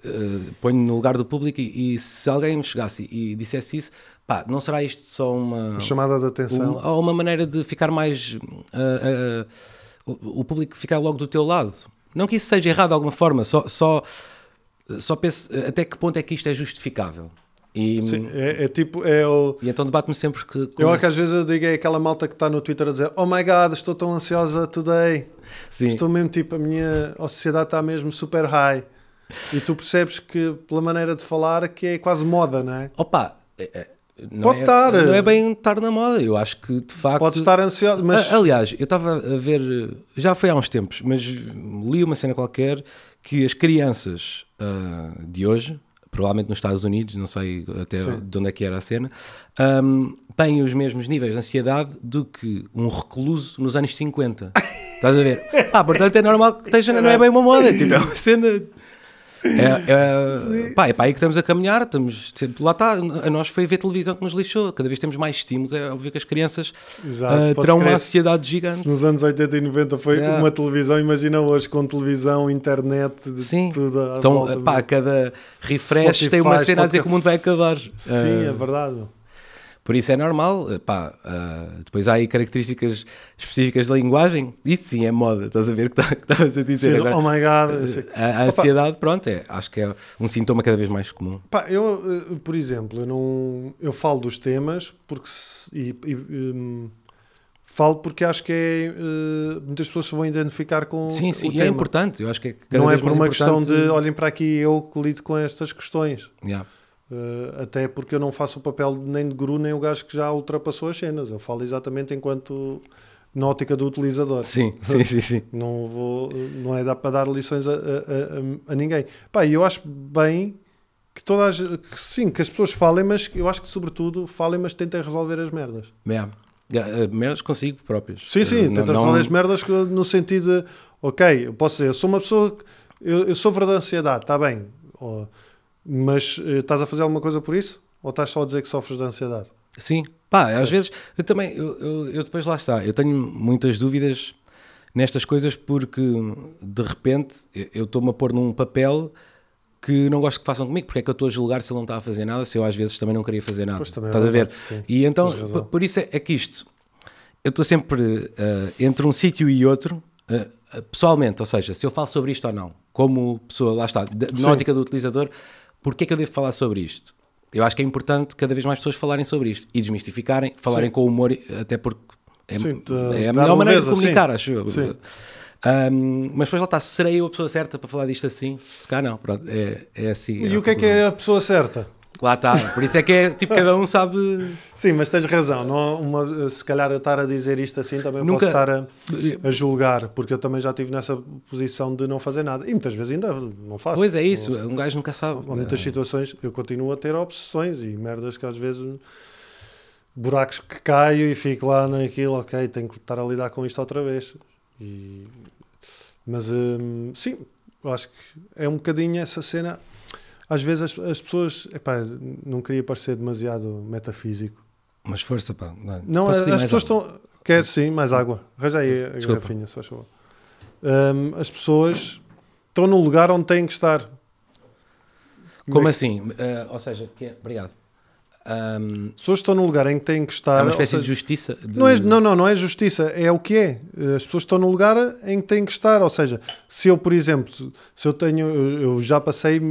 eh, ponho no lugar do público e, e se alguém me chegasse e dissesse isso, pá, não será isto só uma, chamada de atenção. uma, ou uma maneira de ficar mais. ah, ah, o, o público ficar logo do teu lado. Não que isso seja errado de alguma forma, só, só, só penso até que ponto é que isto é justificável. E, Sim, é, é tipo, é o. e então debate-me sempre que. Eu acho que às vezes eu digo é aquela malta que está no Twitter a dizer Oh my god, estou tão ansiosa today. Sim. Estou mesmo tipo, a minha sociedade está mesmo super high. E tu percebes que, pela maneira de falar, que é quase moda, não é? Opa, é- é- não Pode é, estar. Não é bem estar na moda. Eu acho que de facto. Pode estar ansioso, mas Aliás, eu estava a ver, já foi há uns tempos, mas li uma cena qualquer que as crianças ah, de hoje, provavelmente nos Estados Unidos, não sei até Sim. de onde é que era a cena, ahm, têm os mesmos níveis de ansiedade do que um recluso nos anos 50. Estás a ver? Ah, portanto é normal que esteja, não é bem uma moda, tipo, é uma cena. É, é, pá, é para aí que estamos a caminhar, estamos, sempre- lá está, a nós foi ver televisão que nos lixou, cada vez temos mais estímulos, é óbvio que as crianças Exato, podes terão uma ansiedade Se gigante. nos anos 80 e 90 foi Yeah. uma televisão, imagina hoje com televisão, internet, Sim, tudo à então, volta. pá, cada refresh tem uma Spotify, cena a dizer que o mundo vai acabar. Sim, Ah, é verdade. Por isso é normal, pá, ah, depois há aí características específicas da linguagem, isso sim é moda, estás a ver o que tá- estavas a dizer Sim, agora. oh my God. sim. A, a ansiedade, pronto, é, acho que é um sintoma cada vez mais comum. Pá, eu, eh, por exemplo, eu, não, eu falo dos temas porque se- e, e, hum, falo porque acho que é, eh, muitas pessoas se vão identificar com Sim, sim, o é tema. importante, eu acho que é Não é por uma questão importante- de olhem para aqui eu que lido com estas questões. Yeah. Eh, até porque eu não faço o papel nem de guru nem o gajo que já ultrapassou as cenas. Eu falo exatamente enquanto na ótica do utilizador. Sim, sim, sim, sim. Não vou, não é dar para dar lições a, a- a- a ninguém. Pá, eu acho bem que todas, que sim, que as pessoas falem, mas eu acho que sobretudo falem, mas tentem resolver as merdas. Yeah. Uh, merdas consigo próprios. Sim, sim, Uh, tentem não- resolver as merdas no sentido de, ok, eu posso dizer, eu sou uma pessoa, eu, eu sofro de ansiedade, está bem, Ó, mas eh, estás a fazer alguma coisa por isso? Ou estás só a dizer que sofres de ansiedade? Sim, pá, às vezes eu também, eu, eu, eu depois lá está, eu tenho muitas dúvidas nestas coisas porque de repente eu- estou-me a pôr num papel que não gosto que façam comigo, porque é que eu estou a julgar se ele não está a fazer nada, se eu às vezes também não queria fazer nada. Pois é Estás a ver? sim. E então, por, por isso é, é que isto, eu estou sempre eh, entre um sítio e outro, eh, pessoalmente, ou seja, se eu falo sobre isto ou não, como pessoa, lá está, de- na ótica do utilizador, porque é que eu devo falar sobre isto? Eu acho que é importante cada vez mais pessoas falarem sobre isto e desmistificarem, falarem Sim. com humor, até porque é, Sim, é a melhor maneira de comunicar, sim. acho eu. Sim. Ahm, mas depois lá está, serei eu a pessoa certa para falar disto assim? Se calhar não, pronto, é, é assim. E o que é que é a pessoa certa? Lá está, por isso é que é, tipo, cada um sabe... Sim, mas tens razão. Não, uma, se calhar eu estar a dizer isto assim também Nunca- posso estar a, a julgar, porque eu também já estive nessa posição de não fazer nada. E muitas vezes ainda não faço. Pois é isso, um gajo nunca sabe. Há muitas situações eu continuo a ter obsessões e merdas que às vezes buracos que caio e fico lá naquilo, ok, tenho que estar a lidar com isto outra vez. E- mas hum, sim, acho que é um bocadinho essa cena. Às vezes as, as pessoas, epá, não queria parecer demasiado metafísico. Mas força, pá. Não, Não, as pessoas água? estão. Quer sim, mais água. Arranja aí a Desculpa. garrafinha, se faz favor. Hum, as pessoas estão no lugar onde têm que estar. Como assim? Ah, ou seja, que é- obrigado. As pessoas estão no lugar em que têm que estar. é uma espécie seja, de justiça. de- Não, é, não, não, não é justiça, é o que é. As pessoas estão no lugar em que têm que estar. Ou seja, se eu, por exemplo, se eu tenho, eu eu já passei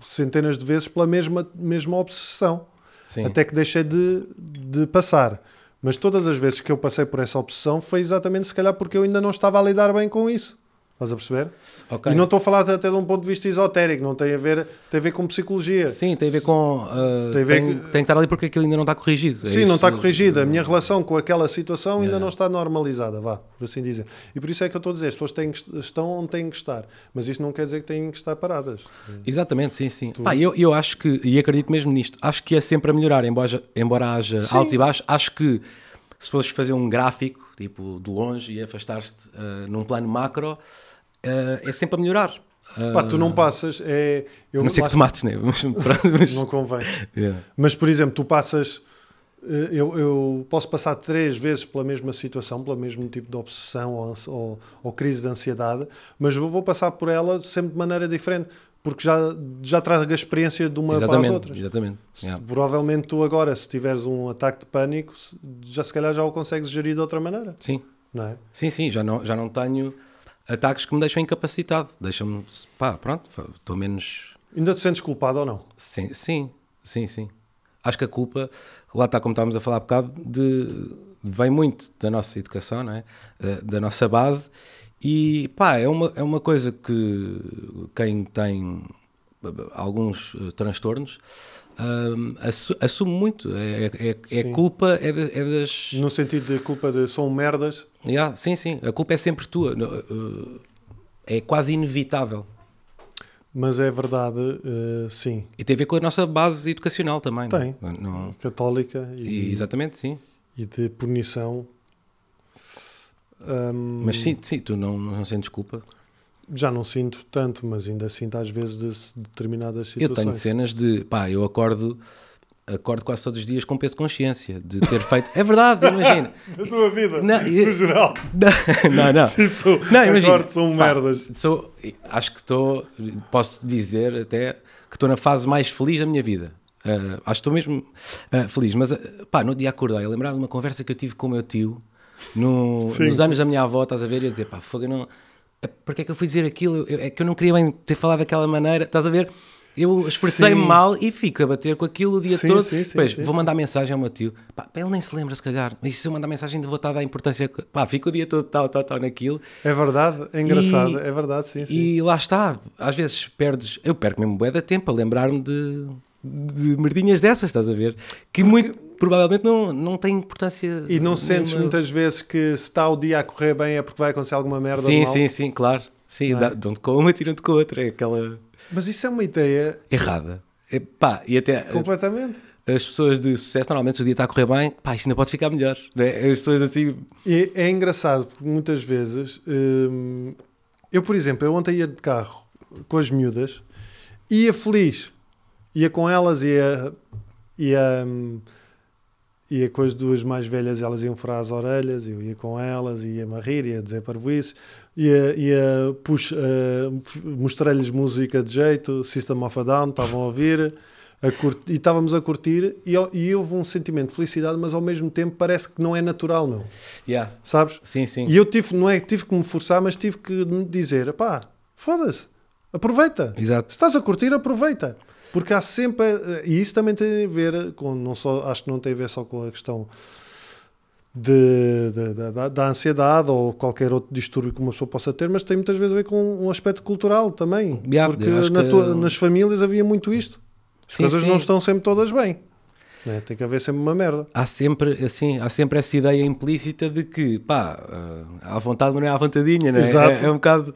centenas de vezes pela mesma, mesma obsessão, Sim. até que deixei de, de passar. Mas todas as vezes que eu passei por essa obsessão foi exatamente, se calhar, porque eu ainda não estava a lidar bem com isso. Estás a perceber? Ok. E não estou a falar até de um ponto de vista esotérico, não tem a ver, tem a ver com psicologia. Sim, tem a ver com. ah, Tem a ver tem, que- tem que estar ali porque aquilo ainda não está corrigido. É Sim, não isso. está corrigida. A minha relação com aquela situação ainda Yeah. não está normalizada, vá, por assim dizer. E por isso é que eu estou a dizer, as pessoas têm que, estão onde têm que estar, mas isto não quer dizer que têm que estar paradas. Exatamente, sim, sim. Pá, eu, eu acho que, e acredito mesmo nisto, acho que é sempre a melhorar, embora, embora haja Sim. altos e baixos. Acho que se fosses fazer um gráfico, tipo de longe e afastar-te ah, num plano macro, ah, é sempre a melhorar. Pá, tu não passas, é... Eu, não lá que te mates, né? Mas, Não convém. Yeah. Mas, por exemplo, tu passas. eh, Eu, eu posso passar três vezes pela mesma situação, pelo mesmo tipo de obsessão ou, ou, ou crise de ansiedade, mas vou, vou passar por ela sempre de maneira diferente, porque já, já trago a experiência de uma para as Exatamente, outras. exatamente. Se- Yeah. Provavelmente tu agora, se tiveres um ataque de pânico, já se calhar já o consegues gerir de outra maneira, Sim, não é? sim, sim, já não, já não tenho ataques que me deixam incapacitado. Deixam-me, pá, pronto, estou menos Ainda te sentes culpado ou não? Sim, sim, sim, sim. Acho que a culpa, lá está como estávamos a falar há bocado, de, vem muito da nossa educação, não é? Eh, da nossa base, e pá, é uma, é uma coisa que quem tem alguns eh, transtornos assu- assume muito. É, é, é Sim. culpa, é, da- é das. No sentido de culpa de são merdas, Yeah, sim, sim, a culpa é sempre tua. Eh, É quase inevitável. mas é verdade, eh, sim, E tem a ver com a nossa base educacional também. é? Tem. Não- católica e, e- exatamente, sim. e de punição. Hum, Mas sim, sim tu não, não sentes culpa. Já não sinto tanto, mas ainda sinto às vezes de de determinadas Eu situações. tenho cenas de, pá, eu acordo, acordo quase todos os dias com peso de consciência, de ter feito. É verdade, imagina. Da tua vida, Não, no geral. Não, não. Tipo, sou, Não, imagina. acordo, são Pá, merdas. Sou, acho que estou, posso dizer até que estou na fase mais feliz da minha vida. Ah, acho que estou mesmo ah, feliz. Mas, ah, pá, no dia acordei a lembrar de uma conversa que eu tive com o meu tio no- nos anos da minha avó, estás a ver? E eu dizer, pá, fogo, não. é, Porque é que eu fui dizer aquilo? Eu- é que eu não queria bem ter falado daquela maneira, estás a ver? Eu expressei-me mal e fico a bater com aquilo o dia Sim, todo. sim, sim, sim, vou mandar mensagem ao meu tio. Pá, ele nem se lembra, se calhar. Mas se eu mandar mensagem, ainda vou estar a dar importância. Pá, fico o dia todo tal, tal, tal naquilo. É verdade, é engraçado, E- é verdade, sim, sim. E lá está, às vezes perdes, eu perco mesmo bué de tempo a lembrar-me de, de merdinhas dessas, estás a ver? Que muito provavelmente não, não tem importância. E não sentes nenhuma. muitas vezes que se está o dia a correr bem é porque vai acontecer alguma merda Sim, sim, sim, claro. Sim, é? dão-te com uma, tiram-te com a outra. É aquela Mas isso é uma ideia errada. É, pá, e até completamente. as pessoas de sucesso, normalmente, se o dia está a correr bem, pá, isto ainda pode ficar melhor. Né? As pessoas assim. E é engraçado porque muitas vezes hum, eu, por exemplo, eu ontem ia de carro com as miúdas, ia feliz, ia com elas, ia, ia, hum, ia com as duas mais velhas, elas iam furar as orelhas, eu ia com elas, ia-me a rir, ia dizer parvoíces, ia, ia puxa, uh, f- mostrei-lhes música de jeito, System of a Down, estavam a ouvir. a e estávamos a curtir e, e houve um sentimento de felicidade, mas ao mesmo tempo parece que não é natural, não. Yeah. Sabes? Sim, sim. E eu tive, não é tive que me forçar, mas tive que me dizer: pá, foda-se, aproveita. Se Exato. estás a curtir, aproveita. Porque há sempre, e isso também tem a ver com, não só, acho que não tem a ver só com a questão de, de- da- da, da ansiedade ou qualquer outro distúrbio que uma pessoa possa ter, mas tem muitas vezes a ver com um aspecto cultural também. Yeah, porque na tua- nas famílias havia muito isto. As Sim, coisas sim. não estão sempre todas bem. né? Tem que haver sempre uma merda. há sempre, assim, há sempre essa ideia implícita de que, pá, ah, à vontade, mas não é à vontadinha, né? Exato. É, é um bocado.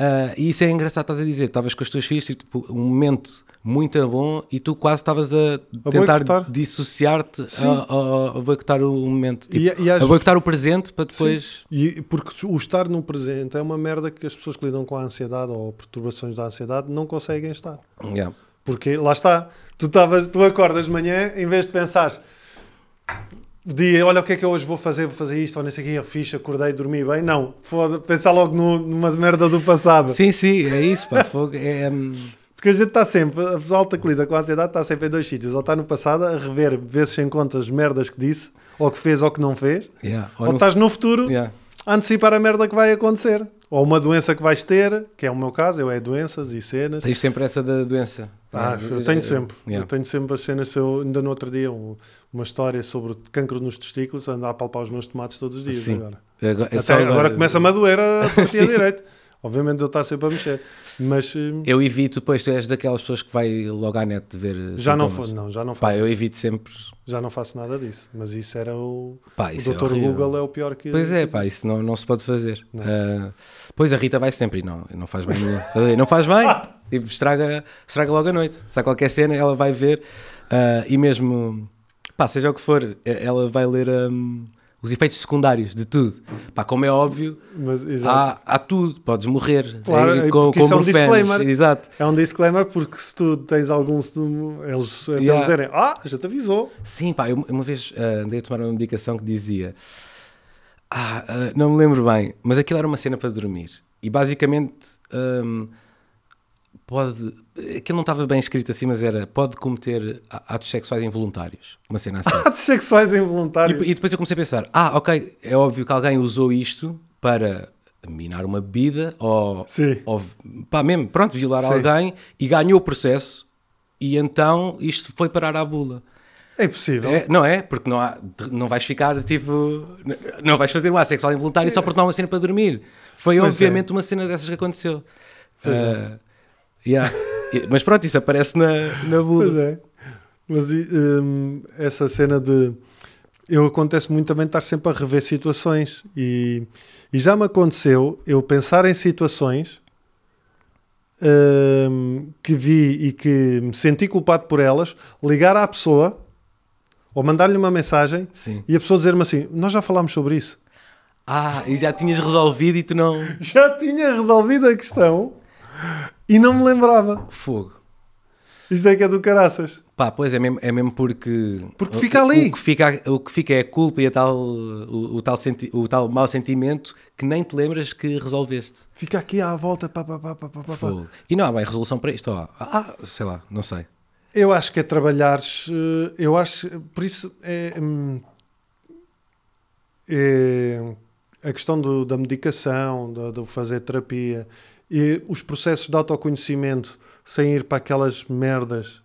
Ah, e isso é engraçado, estás a dizer, estavas com as tuas filhas, e, tipo, um momento muito bom e tu quase estavas a tentar boicotar. dissociar-te Sim. a, a, a boicotar o momento, tipo, E- e às- a boicotar o presente para depois. E porque o estar no presente é uma merda que as pessoas que lidam com a ansiedade ou perturbações da ansiedade não conseguem estar. Yeah. Porque lá está, tu, tavas, tu acordas de manhã, em vez de pensar dia, olha o que é que eu hoje vou fazer, vou fazer isto, ou nem sei o que, eu fiz, acordei, dormi bem. Não, foda, pensar logo no, numa merda do passado. Sim, sim, é isso, pá, fogo, é, hum, Porque a gente está sempre, a pessoa alta que lida com a ansiedade está sempre em dois sítios. Ou está no passado a rever, ver se encontra as merdas que disse, ou que fez ou que não fez, yeah. ou, no- estás no futuro yeah. a antecipar a merda que vai acontecer. Ou uma doença que vais ter, que é o meu caso, eu é doenças e cenas. Tens sempre essa da doença. Ah, Yeah. eu tenho sempre. Yeah. Eu tenho sempre as cenas. Eu, ainda no outro dia, um- uma história sobre cancro nos testículos, ando a palpar os meus tomates todos os dias Sim. agora. Agora, é Até só agora, começa-me a doer a torcia direito. Obviamente eu estou sempre a mexer. Mas hum, Eu evito, depois tu és daquelas pessoas que vai logo à net ver já, não sintomas. fa- não, já não Pá, faço eu isso. evito sempre. Já não faço nada disso. Mas isso era o. Pá, O isso é doutor horrível. Google é o pior que. Pois é, pá, isso não, não se pode fazer. Não. Ah, pois a Rita vai sempre e não, não faz bem nenhum. Não faz bem, tipo, estraga, estraga logo a noite. Se há qualquer cena, ela vai ver ah, e mesmo, pá, seja o que for, eh, ela vai ler hum, os efeitos secundários de tudo. Pá, como é óbvio, Mas, há, há tudo, podes morrer Claro, eh, é com, com isso é um disclaimer. Exato. É um disclaimer porque se tu tens algum. Eles, Yeah. eles dizerem, ah, já te avisou. Sim, pá, eu uma vez ah, andei a tomar uma medicação que dizia. Ah, ah, não me lembro bem, mas aquilo era uma cena para dormir. E basicamente hum, pode. Aquilo não estava bem escrito assim, mas era pode cometer atos sexuais involuntários. Uma cena assim. Atos sexuais involuntários. e, e depois eu comecei a pensar: ah, ok, é óbvio que alguém usou isto para minar uma bebida ou, Sim. ou pá, mesmo, pronto, violar Sim. alguém e ganhou o processo. E então isto foi parar à bula. É possível. É, não é? Porque não, há, não vais ficar tipo. Não vais fazer um ato sexual involuntário só porque não há uma cena para dormir. Foi Pois obviamente uma cena dessas que aconteceu. Pois é. Ah, yeah. Mas pronto, isso aparece na, na Pois bula. é. Mas hum, essa cena de. Eu acontece muito também estar sempre a rever situações e, e já me aconteceu eu pensar em situações hum, que vi e que me senti culpado por elas, ligar à pessoa ou mandar-lhe uma mensagem Sim. e a pessoa dizer-me assim: Nós já falámos sobre isso. Ah, e já tinhas resolvido e tu não. Já tinha resolvido a questão e não me lembrava. Fogo. Isto é que é do caraças. Pá, pois é mesmo, é mesmo porque. Porque fica ali. O que fica, o que fica é a culpa e a tal, o, o tal senti, o tal mau sentimento que nem te lembras que resolveste. Fica aqui à volta. Pá, pá, pá, pá, pá, pá. Fogo. E não há bem resolução para isto. ó. Ah, sei lá, não sei. Eu acho que é trabalhares. eh, Eu acho. Por isso é. hum, é a questão do- da medicação, do, do fazer terapia e os processos de autoconhecimento sem ir para aquelas merdas.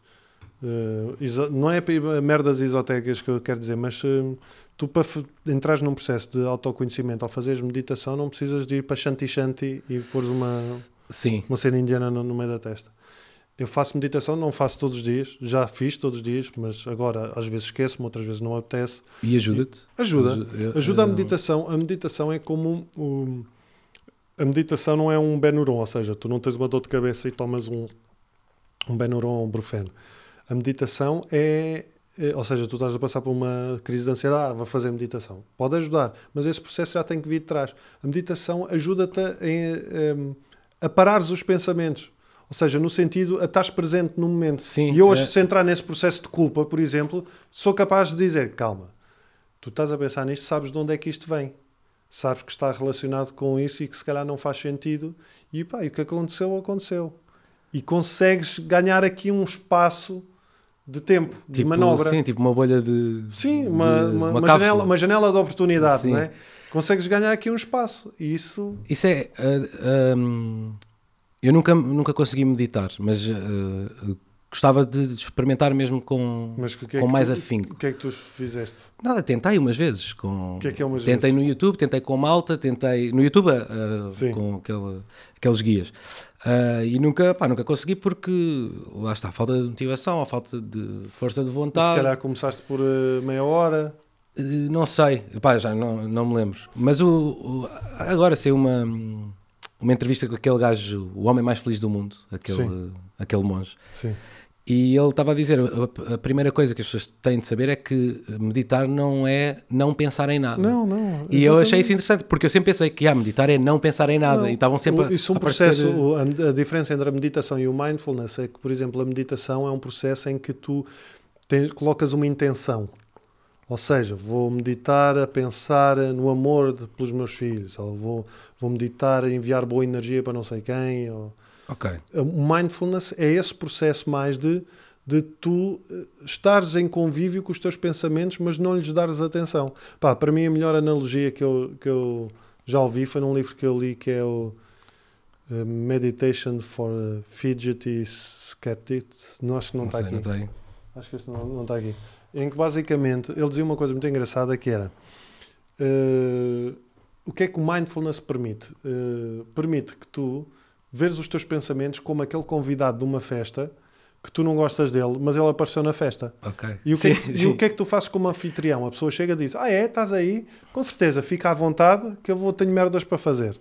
iso- não é merdas esotéricas que eu quero dizer, mas eh, tu para entrares num processo de autoconhecimento ao fazeres meditação não precisas de ir para Shanti Shanti e pôr uma, Sim. uma cena indiana no, no meio da testa. Eu faço meditação, não faço todos os dias, já fiz todos os dias, mas agora às vezes esqueço-me, outras vezes não apetece. E ajuda-te? Ajuda. Eu- Ajuda a meditação. A meditação é como o- a meditação não é um Benuron, ou seja, tu não tens uma dor de cabeça e tomas um, um Benuron ou um Brufeno. A meditação é, é- ou seja, tu estás a passar por uma crise de ansiedade, ah, vou fazer meditação. Pode ajudar, mas esse processo já tem que vir de trás. A meditação ajuda-te a, em, a parares os pensamentos. Ou seja, no sentido a estás presente no momento. Sim, e eu hoje, é- se entrar nesse processo de culpa, por exemplo, sou capaz de dizer, calma, tu estás a pensar nisto, sabes de onde é que isto vem. Sabes que está relacionado com isso e que se calhar não faz sentido. E pá, e o que aconteceu, aconteceu. E consegues ganhar aqui um espaço de tempo, de Tipo, manobra. Sim, tipo uma bolha de. Sim, uma, de- uma, uma janela, uma janela de oportunidade, Sim. não é? Consegues ganhar aqui um espaço. E isso. Isso é. ah, ahm, eu nunca, nunca consegui meditar, mas ah, gostava de experimentar mesmo com, Mas o que é com que mais tu, afinco. O que é que tu fizeste? Nada, tentei umas vezes. Com... O que é que é umas tentei vezes? no YouTube, tentei com malta, tentei no YouTube Sim. com aquele, aqueles guias. Ah, e nunca, pá, nunca consegui porque lá está, falta de motivação, a falta de força de Se vontade. calhar começaste por eh, meia hora. Não sei, Pá, já não, não me lembro. Mas o, o- agora saiu uma, uma entrevista com aquele gajo, o homem mais feliz do mundo, aquele, aquele monge. Sim. E ele estava a dizer: a, primeira coisa que as pessoas têm de saber é que meditar não é não pensar em nada. Não, não. E eu achei exatamente. isso interessante, porque eu sempre pensei que ah, meditar é não pensar em nada. Não, E estavam sempre Isso é um a aparecer- processo. o- A, a diferença entre a meditação e o mindfulness é que, por exemplo, a meditação é um processo em que tu tens- colocas uma intenção. Ou seja, vou meditar a pensar no amor de- pelos meus filhos, ou vou, vou meditar a enviar boa energia para não sei quem. Ou... O mindfulness é esse processo mais de, de tu eh, estares em convívio com os teus pensamentos, mas não lhes dares atenção. Pá, para mim, a melhor analogia que eu, que eu já ouvi foi num livro que eu li que é o eh, Meditation for eh, Fidgety Skeptics. Não, acho que não, Não está sei, aqui. não tem. Acho que este não, não está aqui. Em que basicamente ele dizia uma coisa muito engraçada que era eh, o que é que o mindfulness permite? Eh, permite que tu veres os teus pensamentos como aquele convidado de uma festa que tu não gostas dele, mas ele apareceu na festa. Ok. E o, que é Sim, que, e sim. o que é que tu fazes como anfitrião? A pessoa chega e diz: Ah, é? Estás aí? Com certeza, fica à vontade que eu vou, tenho merdas para fazer.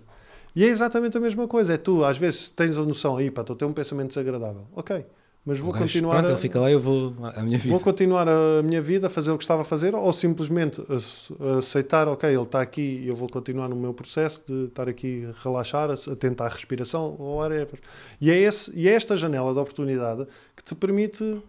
E é exatamente a mesma coisa. É tu, às vezes, tens a noção aí, pá, estou a ter um pensamento desagradável. Ok, mas vou gajo, continuar. Pronto, a- ele fica lá eu vou à minha vida. Vou continuar a minha vida a fazer o que estava a fazer ou simplesmente ace- aceitar, ok, ele está aqui e eu vou continuar no meu processo de estar aqui a relaxar, a tentar a respiração ou whatever. E é, esse, e é esta janela de oportunidade que te permite,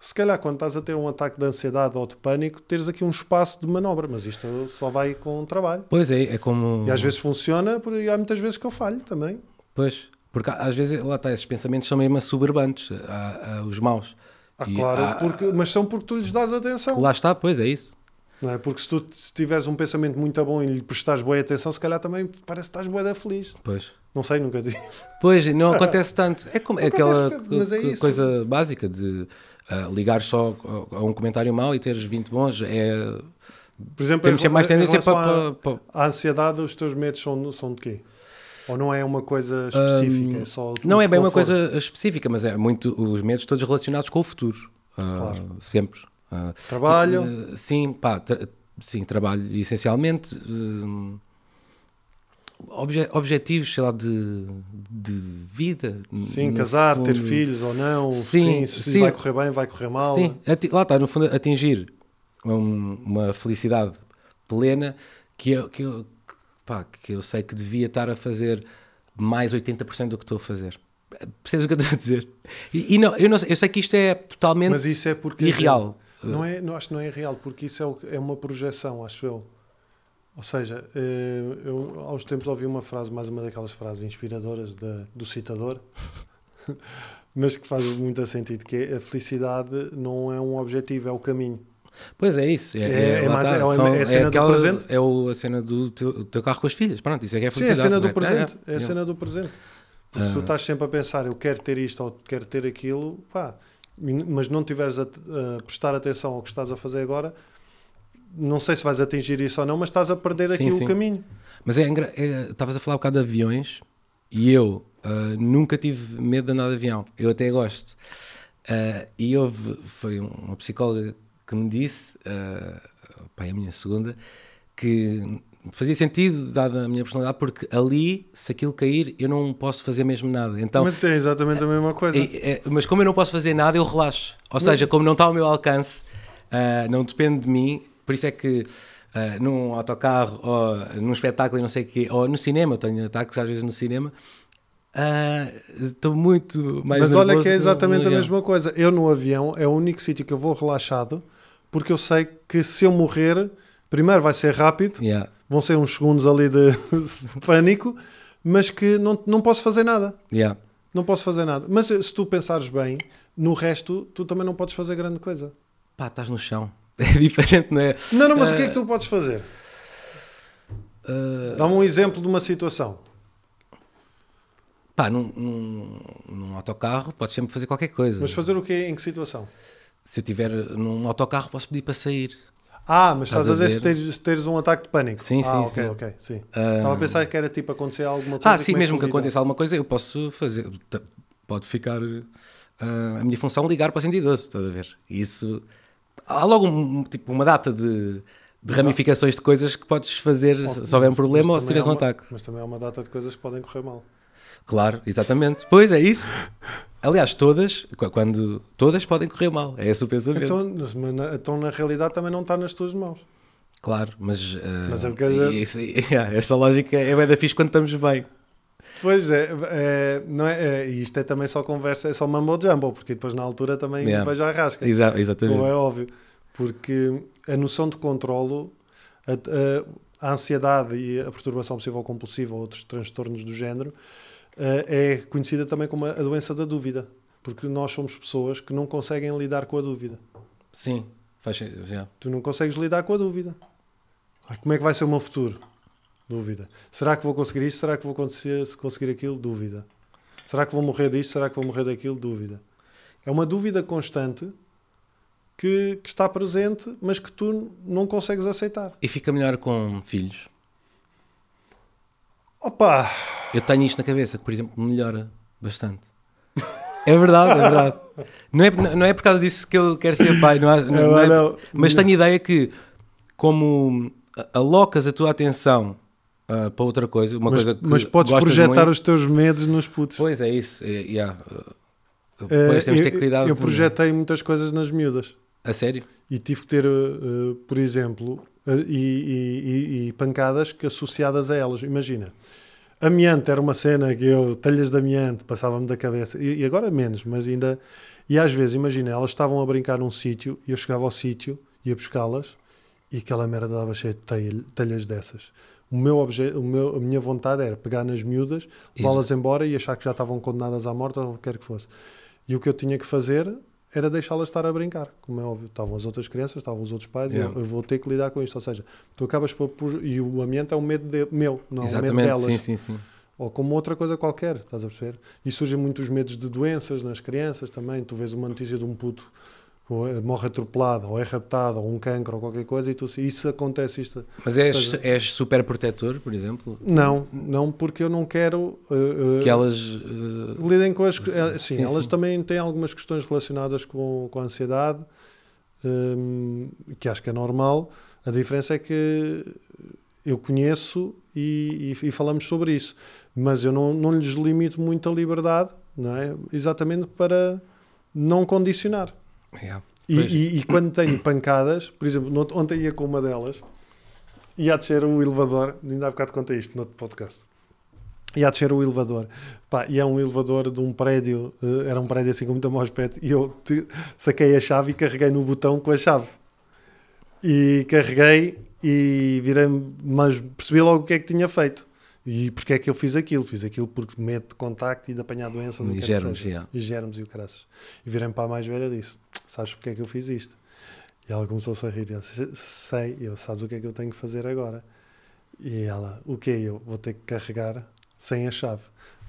se calhar, quando estás a ter um ataque de ansiedade ou de pânico, teres aqui um espaço de manobra, mas isto só vai com trabalho. Pois é, é como. E às vezes funciona, e há muitas vezes que eu falho também. Pois, porque às vezes, lá está, esses pensamentos são mesmo assoberbantes, há- há os maus. Ah, E claro, há- porque, mas são porque tu lhes dás atenção. Lá está, pois é isso. Não é? Porque se tu se tiveres um pensamento muito bom e lhe prestares boa atenção, se calhar também parece que estás boa da feliz. Pois. Não sei, nunca digo. Pois, não acontece tanto. É, como, é aquela é coisa básica de ah, ligar só a, a um comentário mau e teres 20 bons. É, Por exemplo, temos em, sempre mais tendência para. à- para- para- à ansiedade, os teus medos são, são de quê? Ou não é uma coisa específica? Hum, é só não é bem uma coisa específica, mas é muito os medos todos relacionados com o futuro. Ah, Claro. Sempre. Ah, Trabalho, eh, sim, pá, tra- sim, trabalho essencialmente. obje- objetivos, sei lá, de, de vida. sim, casar, ter fundo. filhos ou não, Sim, se sim. vai correr bem, vai correr mal. Sim, lá está, no fundo, atingir um- uma felicidade plena que eu, que eu- que, pá, que eu sei que devia estar a fazer mais 80% do que estou a fazer. Percebes o que eu estou a dizer? E, e não, eu, não, eu sei que isto é totalmente Mas isso é porque irreal. Não é, não acho que não é real, porque isso é, o- é uma projeção, acho eu. Ou seja, eh, eu há uns tempos ouvi uma frase, mais uma daquelas frases inspiradoras da- do citador, mas que faz muito sentido, que é a felicidade não é um objetivo, é o caminho. Pois é isso. É, É- é lá mais- está, é é a cena do aquela- presente? É o- a cena do teu, do teu carro com as filhas. Pronto, isso é que é Sim, é a felicidade. cena do presente. É, É, a é. cena do presente. Porque se tu Ah. estás sempre a pensar, eu quero ter isto ou quero ter aquilo, pá, mas não tiveres a, a prestar atenção ao que estás a fazer agora, não sei se vais atingir isso ou não, mas estás a perder Sim, aqui sim. o caminho. Mas é engra- é- estavas a falar um bocado de aviões e eu ah, nunca tive medo de andar de avião. Eu até gosto. Ah, e houve, foi uma psicóloga que me disse, uh, pá, é a minha segunda, que fazia sentido, dada a minha personalidade, porque ali, se aquilo cair, eu não posso fazer mesmo nada. Então, mas é exatamente a mesma coisa. é- é- mas como eu não posso fazer nada, eu relaxo. Ou seja, como não está ao meu alcance, ah, não depende de mim, por isso é que ah, num autocarro, ou num espetáculo e não sei o quê, ou no cinema, eu tenho ataques às vezes no cinema, estou muito mais Mas olha que é exatamente a mesma coisa. Eu no avião é o único sítio que eu vou relaxado, porque eu sei que se eu morrer, primeiro vai ser rápido, Yeah. vão ser uns segundos ali de pânico, mas que não, não posso fazer nada. Yeah. Não posso fazer nada. Mas eh, se tu pensares bem, no resto, tu também não podes fazer grande coisa. Pá, estás no chão. É diferente, não é? Não, não, mas o que é Eh, que tu podes fazer? Ah, Dá-me um exemplo de uma situação. pá, num, num, num autocarro podes sempre fazer qualquer coisa. Mas fazer o quê? Em que situação? Se eu estiver num autocarro, posso pedir para sair. Ah, mas Estás estás, a a dizer se teres, se teres um ataque de pânico. Sim, ah, sim, ok, sim. ok, sim. Ah, Estava a pensar que era tipo acontecer alguma coisa. Ah, sim, é mesmo que lidas? aconteça alguma coisa, eu posso fazer. Pode ficar. ah, a minha função ligar para o 112, estás a ver? E isso. Há logo um- tipo, uma data de, de ramificações de coisas que podes fazer se- se houver um problema ou se tiveres um ataque. Mas também há uma data de coisas que podem correr mal. Claro, exatamente. Pois é isso. Aliás, todas, qu- quando. Todas podem correr mal. É esse o pensamento. Então, então, na realidade, também não está nas tuas mãos. Claro, mas. ah, Mas isso- yeah, essa lógica é bem da fixe quando estamos bem. Pois é, é, não é, é, e isto é também só conversa, é só mambo jumbo, porque depois na altura também Yeah. vejo a rasca. Exa exatamente. Como é óbvio. Porque a noção de controlo, a, a- a ansiedade e a perturbação possível compulsiva ou outros transtornos do género, é conhecida também como a doença da dúvida. Porque nós somos pessoas que não conseguem lidar com a dúvida. Sim, faz. Yeah. Tu não consegues lidar com a dúvida. Como é que vai ser o meu futuro? Dúvida. Será que vou conseguir isto? Será que vou conseguir, conseguir aquilo? Dúvida. Será que vou morrer disto? Será que vou morrer daquilo? Dúvida. É uma dúvida constante que, que está presente, mas que tu não consegues aceitar. E fica melhor com filhos. Opa! Eu tenho isto na cabeça, que, por exemplo, melhora bastante. É verdade, é verdade. Não é, não é por causa disso que eu quero ser pai, não há- não- não é- não. mas tenho a ideia que, como alocas a tua atenção ah, para outra coisa, uma mas, coisa que mas podes projetar muito, os teus medos nos putos. Pois é isso. É, yeah. Eh, Depois temos de eu, ter cuidado. eu projetei muitas coisas nas miúdas. A sério? e tive que ter, eh, por exemplo, e, e- e- e pancadas que associadas a elas. Imagina, amiante era uma cena que eu, telhas de amiante, passava-me da cabeça, e, e agora menos, mas ainda. E às vezes, imagina, elas estavam a brincar num sítio, e eu chegava ao sítio, ia buscá-las, e aquela merda dava cheio de telha- telhas dessas. O meu obje, o meu, a minha vontade era pegar nas miúdas, levá-las embora e achar que já estavam condenadas à morte ou o que quer que fosse. E o que eu tinha que fazer era deixá-las estar a brincar, como é óbvio. Estavam as outras crianças, estavam os outros pais, Yeah. eu, eu vou ter que lidar com isto. Ou seja, tu acabas por. por- e o ambiente é um medo de- meu, não é um medo delas. sim, sim, sim. Ou como outra coisa qualquer, estás a perceber? E surgem muitos medos de doenças nas crianças também. Tu vês uma notícia de um puto ou é- morre atropelado, ou é raptado, ou um cancro, ou qualquer coisa, e tu isso acontece isto. Mas és, seja- és super protetor, por exemplo? Não, não, porque eu não quero. uh, uh, Que elas. eh, lidem com as. Sim, eh, Sim, sim, elas também têm algumas questões relacionadas com, com a ansiedade, hum, que acho que é normal. A diferença é que eu conheço e, e- e falamos sobre isso, mas eu não, não lhes limito muito a liberdade, não é? Exatamente para não condicionar. Yeah. E, e- e quando tenho pancadas, por exemplo, ontem ia com uma delas ia a descer o elevador, ainda há bocado contei isto no outro podcast. Ia a descer o elevador, pá, e é um elevador de um prédio, eh, era um prédio assim com muito mau aspecto, e eu te- saquei a chave e carreguei no botão com a chave. E carreguei e virei mas percebi logo o que é que tinha feito. E porque é que eu fiz aquilo? Fiz aquilo porque medo de contacto e de apanhar doenças. E que germes, yeah. E germes e o caraças. E virei-me para a mais velha disse: Sabes porque é que eu fiz isto? E ela começou-se a rir. Eu disse, sei, eu sabes o que é que eu tenho que fazer agora? E ela, o que Eu vou ter que carregar sem a chave.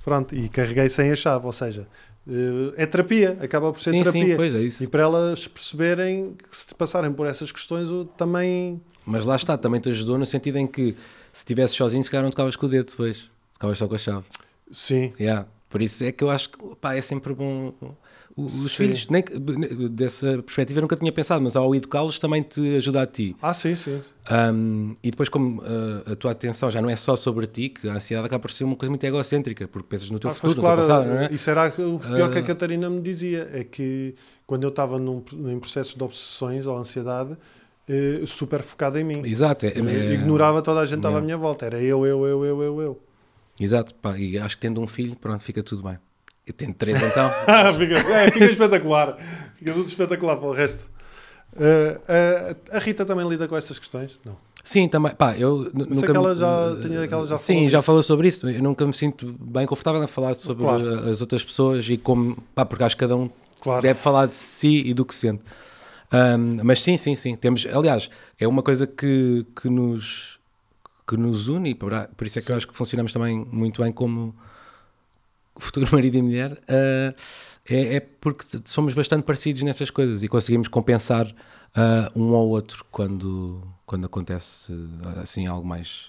Pronto, e carreguei sem a chave, ou seja, eh, é terapia, acaba por ser Sim, terapia. sim, pois é isso. E para elas perceberem que se passarem por essas questões, também. Mas lá está, também te ajudou no sentido em que se estivesse sozinho, se calhar não tocavas com o dedo depois. Tocavas só com a chave. Sim, Yeah. Por isso é que eu acho que pá, é sempre bom. Os Sim. filhos, nem dessa perspectiva eu nunca tinha pensado, mas ao educá-los também te ajuda a ti. ah, sim, sim. Um, e depois, como uh, a tua atenção já não é só sobre ti, que a ansiedade acaba por ser uma coisa muito egocêntrica, porque pensas no teu Ah, futuro, pois no claro, teu passado, não é? isso era o pior que a Ah. Catarina me dizia, é que quando eu estava num, em processos de obsessões ou ansiedade, eh, super focado em mim. Exato, é, é- ignorava toda a gente que estava à Yeah. minha volta, era eu, eu, eu, eu, eu, eu. Exato, pá, e acho que tendo um filho, pronto, fica tudo bem. Eu tendo três então. Ah, fica, é, fica espetacular, fica tudo espetacular para o resto. Eh, eh, a Rita também lida com estas questões? Não. Sim, também. Pá, eu sei nunca. que ela já- tinha- que ela já Sim, falou já falou sobre isso. Eu nunca me sinto bem confortável em falar sobre Claro. as outras pessoas e como. Pá, porque acho que cada um Claro. deve falar de si e do que sente. Ahm, mas sim, sim, sim. Temos, aliás, é uma coisa que, que, nos, que nos une por, por isso é que eu acho que funcionamos também muito bem como futuro marido e mulher. ah, é, é porque somos bastante parecidos nessas coisas e conseguimos compensar ah, um ao outro quando, quando acontece ah, assim algo mais,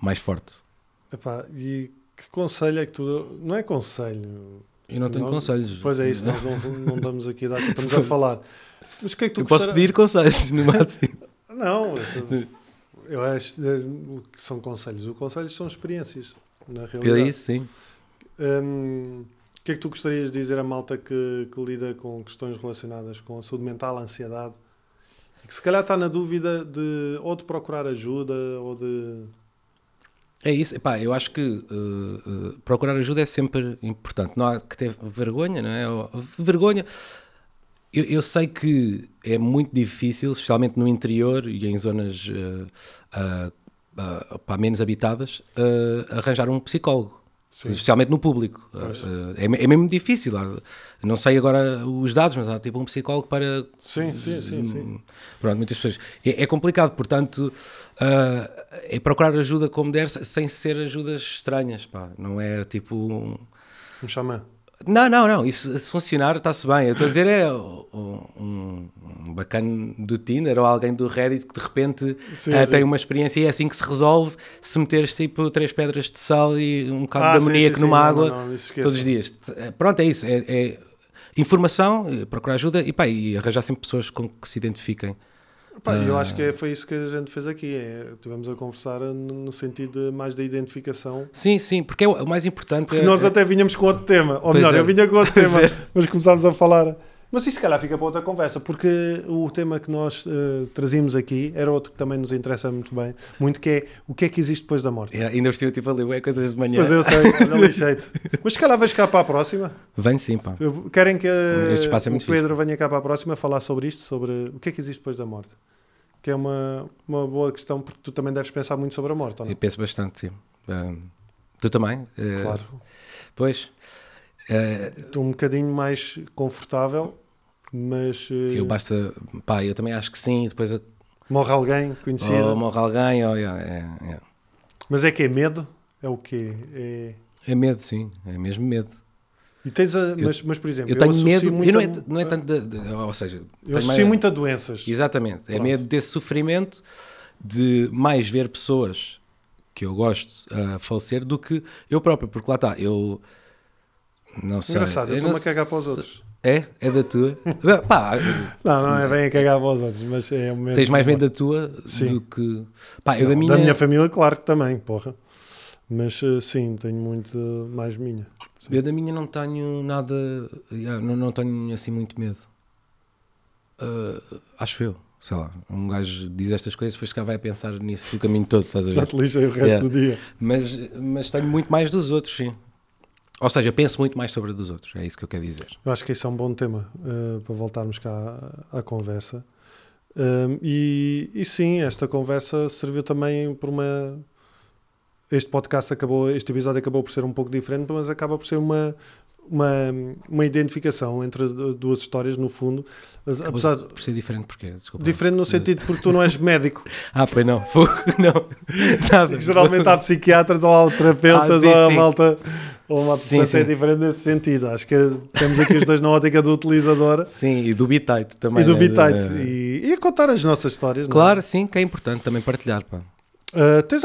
mais forte. Epá, e que conselho é que tu. Não é conselho. Eu não tenho Não- conselhos. Pois é isso, nós não, não damos aqui a dar, estamos a falar. Mas o que é que tu Eu posso pedir conselhos, no máximo. Não, eu, acho eh, o que são conselhos. Os conselhos são experiências, na É realidade. isso, sim. Hum, o que é que tu gostarias de dizer à malta que, que lida com questões relacionadas com a saúde mental, a ansiedade? Que se calhar está na dúvida de ou de procurar ajuda ou de. É isso, Epá, eu acho que uh, uh, procurar ajuda é sempre importante. Não há que ter vergonha, não é? Vergonha. Eu, eu sei que é muito difícil, especialmente no interior e em zonas uh, uh, menos habitadas, arranjar um psicólogo. Sim. Especialmente no público. Pois. Uh, é, é mesmo difícil. Há- Não sei agora os dados, mas há tipo um psicólogo para Sim, sim, sim, sim. Hum, Pronto, muitas pessoas. É, é complicado, portanto, ah, é procurar ajuda como der, sem ser ajudas estranhas, pá. Não é tipo. um- Um xamã. Não, não, não. Isso se funcionar está-se bem. Eu estou a dizer é um, um, bacana do Tinder ou alguém do Reddit que de repente Sim, ah, sim. tem uma experiência e é assim que se resolve se meteres tipo três pedras de sal e um bocado Ah, de amoníaco numa Não, água não, não, todos os dias. Eh, Pronto, é isso. É, é informação, eh, procurar ajuda e, pá, e arranjar sempre pessoas com que se identifiquem. Pá, eu Ah. acho que é- foi isso que a gente fez aqui. É, tivemos a conversar no no sentido mais da identificação. Sim, sim, porque é o, mais importante. Porque é, nós é- até vinhamos com outro tema. Ou Pois melhor, é. eu vinha com outro tema, é. mas começámos a falar. Mas isso se calhar fica para outra conversa, porque o tema que nós eh, trazíamos aqui era outro que também nos interessa muito bem, muito que é o que é que existe depois da morte. é, ainda estive tipo ali, é coisas de manhã. Pois eu sei, olha lixei-te. Mas se calhar vais cá para a próxima. Vem sim, pá. Eu- Querem que Este espaço é o muito Pedro venha cá para a próxima falar sobre isto, sobre o que é que existe depois da morte? Que é uma, uma boa questão, porque tu também deves pensar muito sobre a morte, ou Eu não? penso bastante, sim. Ah, tu também? Eh, Claro. Pois. Eh, Estou um bocadinho mais confortável, mas eh, eu basta. Pá, eu também acho que sim. Depois a- morre alguém conhecido. ou morre alguém, ou, yeah, é, é. Mas é que é medo? É o quê? É... É medo, sim. É mesmo medo. E tens a, Eu- mas, mas, por exemplo, Eu tenho associo medo. muito eu não, é, não é tanto. de- de- ou seja, Eu associo mais- muito a doenças. Exatamente. É Pronto. medo desse sofrimento de mais ver pessoas que eu gosto a falecer do que eu próprio, porque lá está, eu não sei. Engraçado, eu estou-me a cagar para os outros. É? É da tua? Pá, Não, não é bem a cagar para os outros, mas é o medo. tens mais medo da tua Sim. do que. Pá, eu Não, da minha. da minha família, claro que também, porra. Mas eh, sim, tenho muito eh, mais minha. Eu da minha não tenho nada. não, não tenho assim muito medo. Ah, acho eu. sei lá, um gajo diz estas coisas, depois cá vai a pensar nisso o caminho todo, estás a Já ver? te lixei o resto Yeah. do dia. Mas, mas tenho muito mais dos outros, sim. Ou seja, penso muito mais sobre a dos outros, é isso que eu quero dizer. Eu acho que isso é um bom tema eh, para voltarmos cá à, à conversa. Um, e, e sim, esta conversa serviu também por uma. Este podcast acabou, este episódio acabou por ser um pouco diferente, mas acaba por ser uma, uma, uma identificação entre duas histórias, no fundo. Apesar de, Por ser diferente, porquê? Desculpa. diferente no sentido porque tu não és médico. Ah, pois não, fogo, não. Nada. Geralmente há psiquiatras ou há terapeutas Ah, sim, ou há sim. malta. Ou uma Sim, pessoa é sim. diferente nesse sentido. Acho que temos aqui os dois na ótica do utilizador. Sim, e do Bitite também. e do né? Bitite. De- E, e a contar as nossas histórias. não é? Claro, sim, que é importante também partilhar, pá. Uh, tens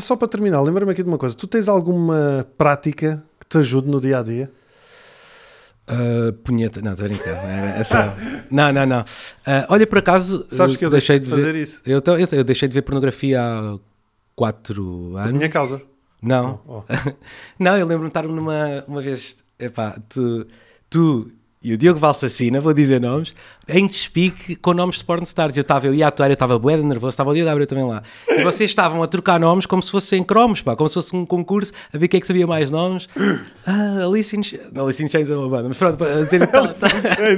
só para terminar, lembra-me aqui de uma coisa. Tu tens alguma prática que te ajude no dia a dia? Ah, punheta, não, estou a brincar. não Era, é só- não, não, não. Ah, olha, por acaso, Sabes que eu deixei de fazer ver. isso. Eu, eu, eu deixei de ver pornografia há 4 A anos. minha causa. Não, Oh, não, eu lembro-me de estar numa uma vez, epá, tu, tu e o Diogo Valsacina, vou dizer nomes, em Despique com nomes de pornstars. Eu estava, eu ia atuar, eu estava de nervoso, estava o Diogo Gabriel também lá. E vocês estavam a trocar nomes como se fossem cromos, pá, como se fosse um concurso, a ver quem é que sabia mais nomes. Ah, Alice in Chains, não, Alice in Chains é uma banda, mas pronto, para dizer tal, tal.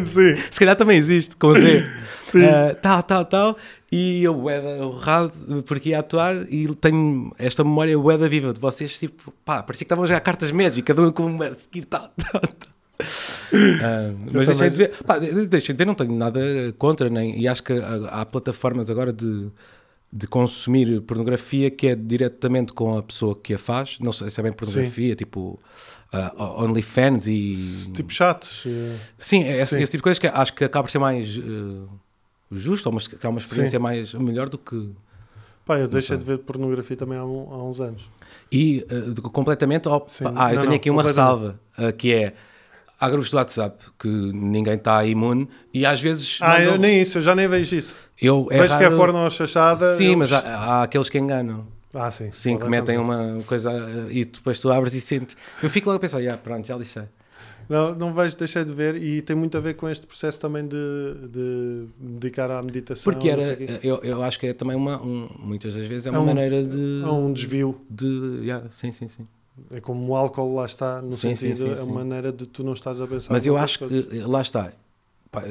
Sim. se calhar também existe, com Z. Sim. Ah, tal, tal, tal. E eu, bué honrado, porque ia atuar e tenho esta memória bué da viva de vocês, tipo, pá, parecia que estavam a jogar cartas Magic, cada um com uma a seguir, tal, tal, tal. Ah, mas deixei também- de ver, pá, de- deixei de ver, não tenho nada contra, nem, e acho que há, há plataformas agora de, de consumir pornografia que é diretamente com a pessoa que a faz, não sei se é bem pornografia, tipo ah, OnlyFans e. Tipo chatos. eh, Sim, é esse, Sim. esse tipo de coisas que acho que acaba por ser mais eh, justo, ou uma, que é uma experiência Sim. mais melhor do que. Pá, eu deixei de ver pornografia também há, um- há uns anos. E de- completamente. ao- Sim. ah, eu Não, tenho não, aqui uma ressalva eh, que é. Há grupos do WhatsApp que ninguém está imune e às vezes. Ah, eu nem isso, eu já nem vejo isso. eu, é vejo que é raro- porno chachada. Sim, eu- mas há, há aqueles que enganam. Ah, sim. Sim, que metem uma coisa eh, e depois tu abres e sentes. Eu fico logo a pensar, yeah, pronto, já lixei. Não, não vejo, deixei de ver e tem muito a ver com este processo também de, de dedicar à meditação. Porque era, eu, eu acho que é também uma, um- muitas das vezes é É uma um- maneira de. Há um desvio. de yeah, sim, sim, sim. É como o álcool lá está, no Sim, sim, sentido, sim, é sim. uma maneira de tu não estás a pensar. Mas eu acho coisas. que, eh, lá está. Pá,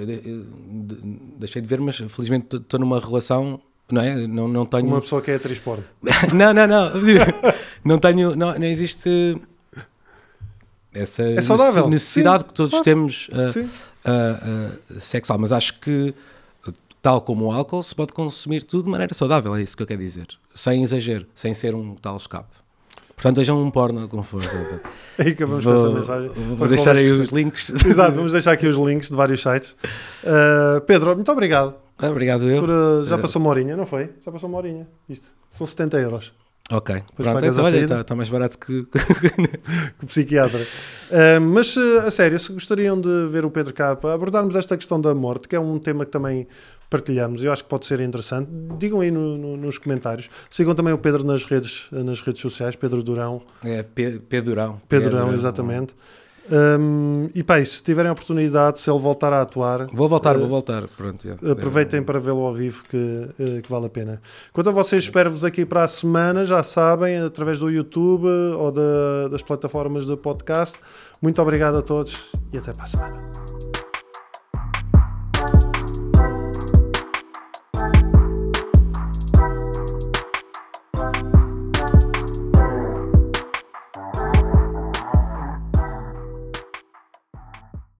deixei de ver, mas felizmente estou numa relação, não é? Não, não tenho. Uma pessoa que é atriz porno. não, não, não. não tenho. Não, não existe essa É saudável. necessidade Sim, que todos claro. temos ah, ah, sexual. Mas acho que, tal como o álcool, se pode consumir tudo de maneira saudável. É isso que eu quero dizer. Sem exagero, sem ser um tal escape. Portanto, vejam um porno com força. Aí acabamos com essa mensagem. vou Para deixar aí os links. Exato, vamos deixar aqui os links de vários sites. Uh, Pedro, muito obrigado. Obrigado, eu. Por, uh, já Eh, passou uma horinha, não foi? Já passou uma horinha. Isto. São 70 euros. Ok, pronto, pagas então olha, está mais barato que. o psiquiatra. Uh, mas, uh, a sério, se gostariam de ver o Pedro cá para abordarmos esta questão da morte, que é um tema que também partilhamos, eu acho que pode ser interessante, digam aí no- no- nos comentários. Sigam também o Pedro nas redes, nas redes sociais, Pedro Durão. É Pedurão. Pedro. Durão, exatamente. Um, e pá, se tiverem oportunidade, se ele voltar a atuar, vou voltar, uh, vou eh, voltar. Pronto. Aproveitem é. para vê-lo ao vivo, que, uh, que vale a pena. Quanto a vocês, espero-vos aqui para a semana. Já sabem, através do YouTube eh, ou das plataformas de podcast. Muito obrigado a todos e até para a semana.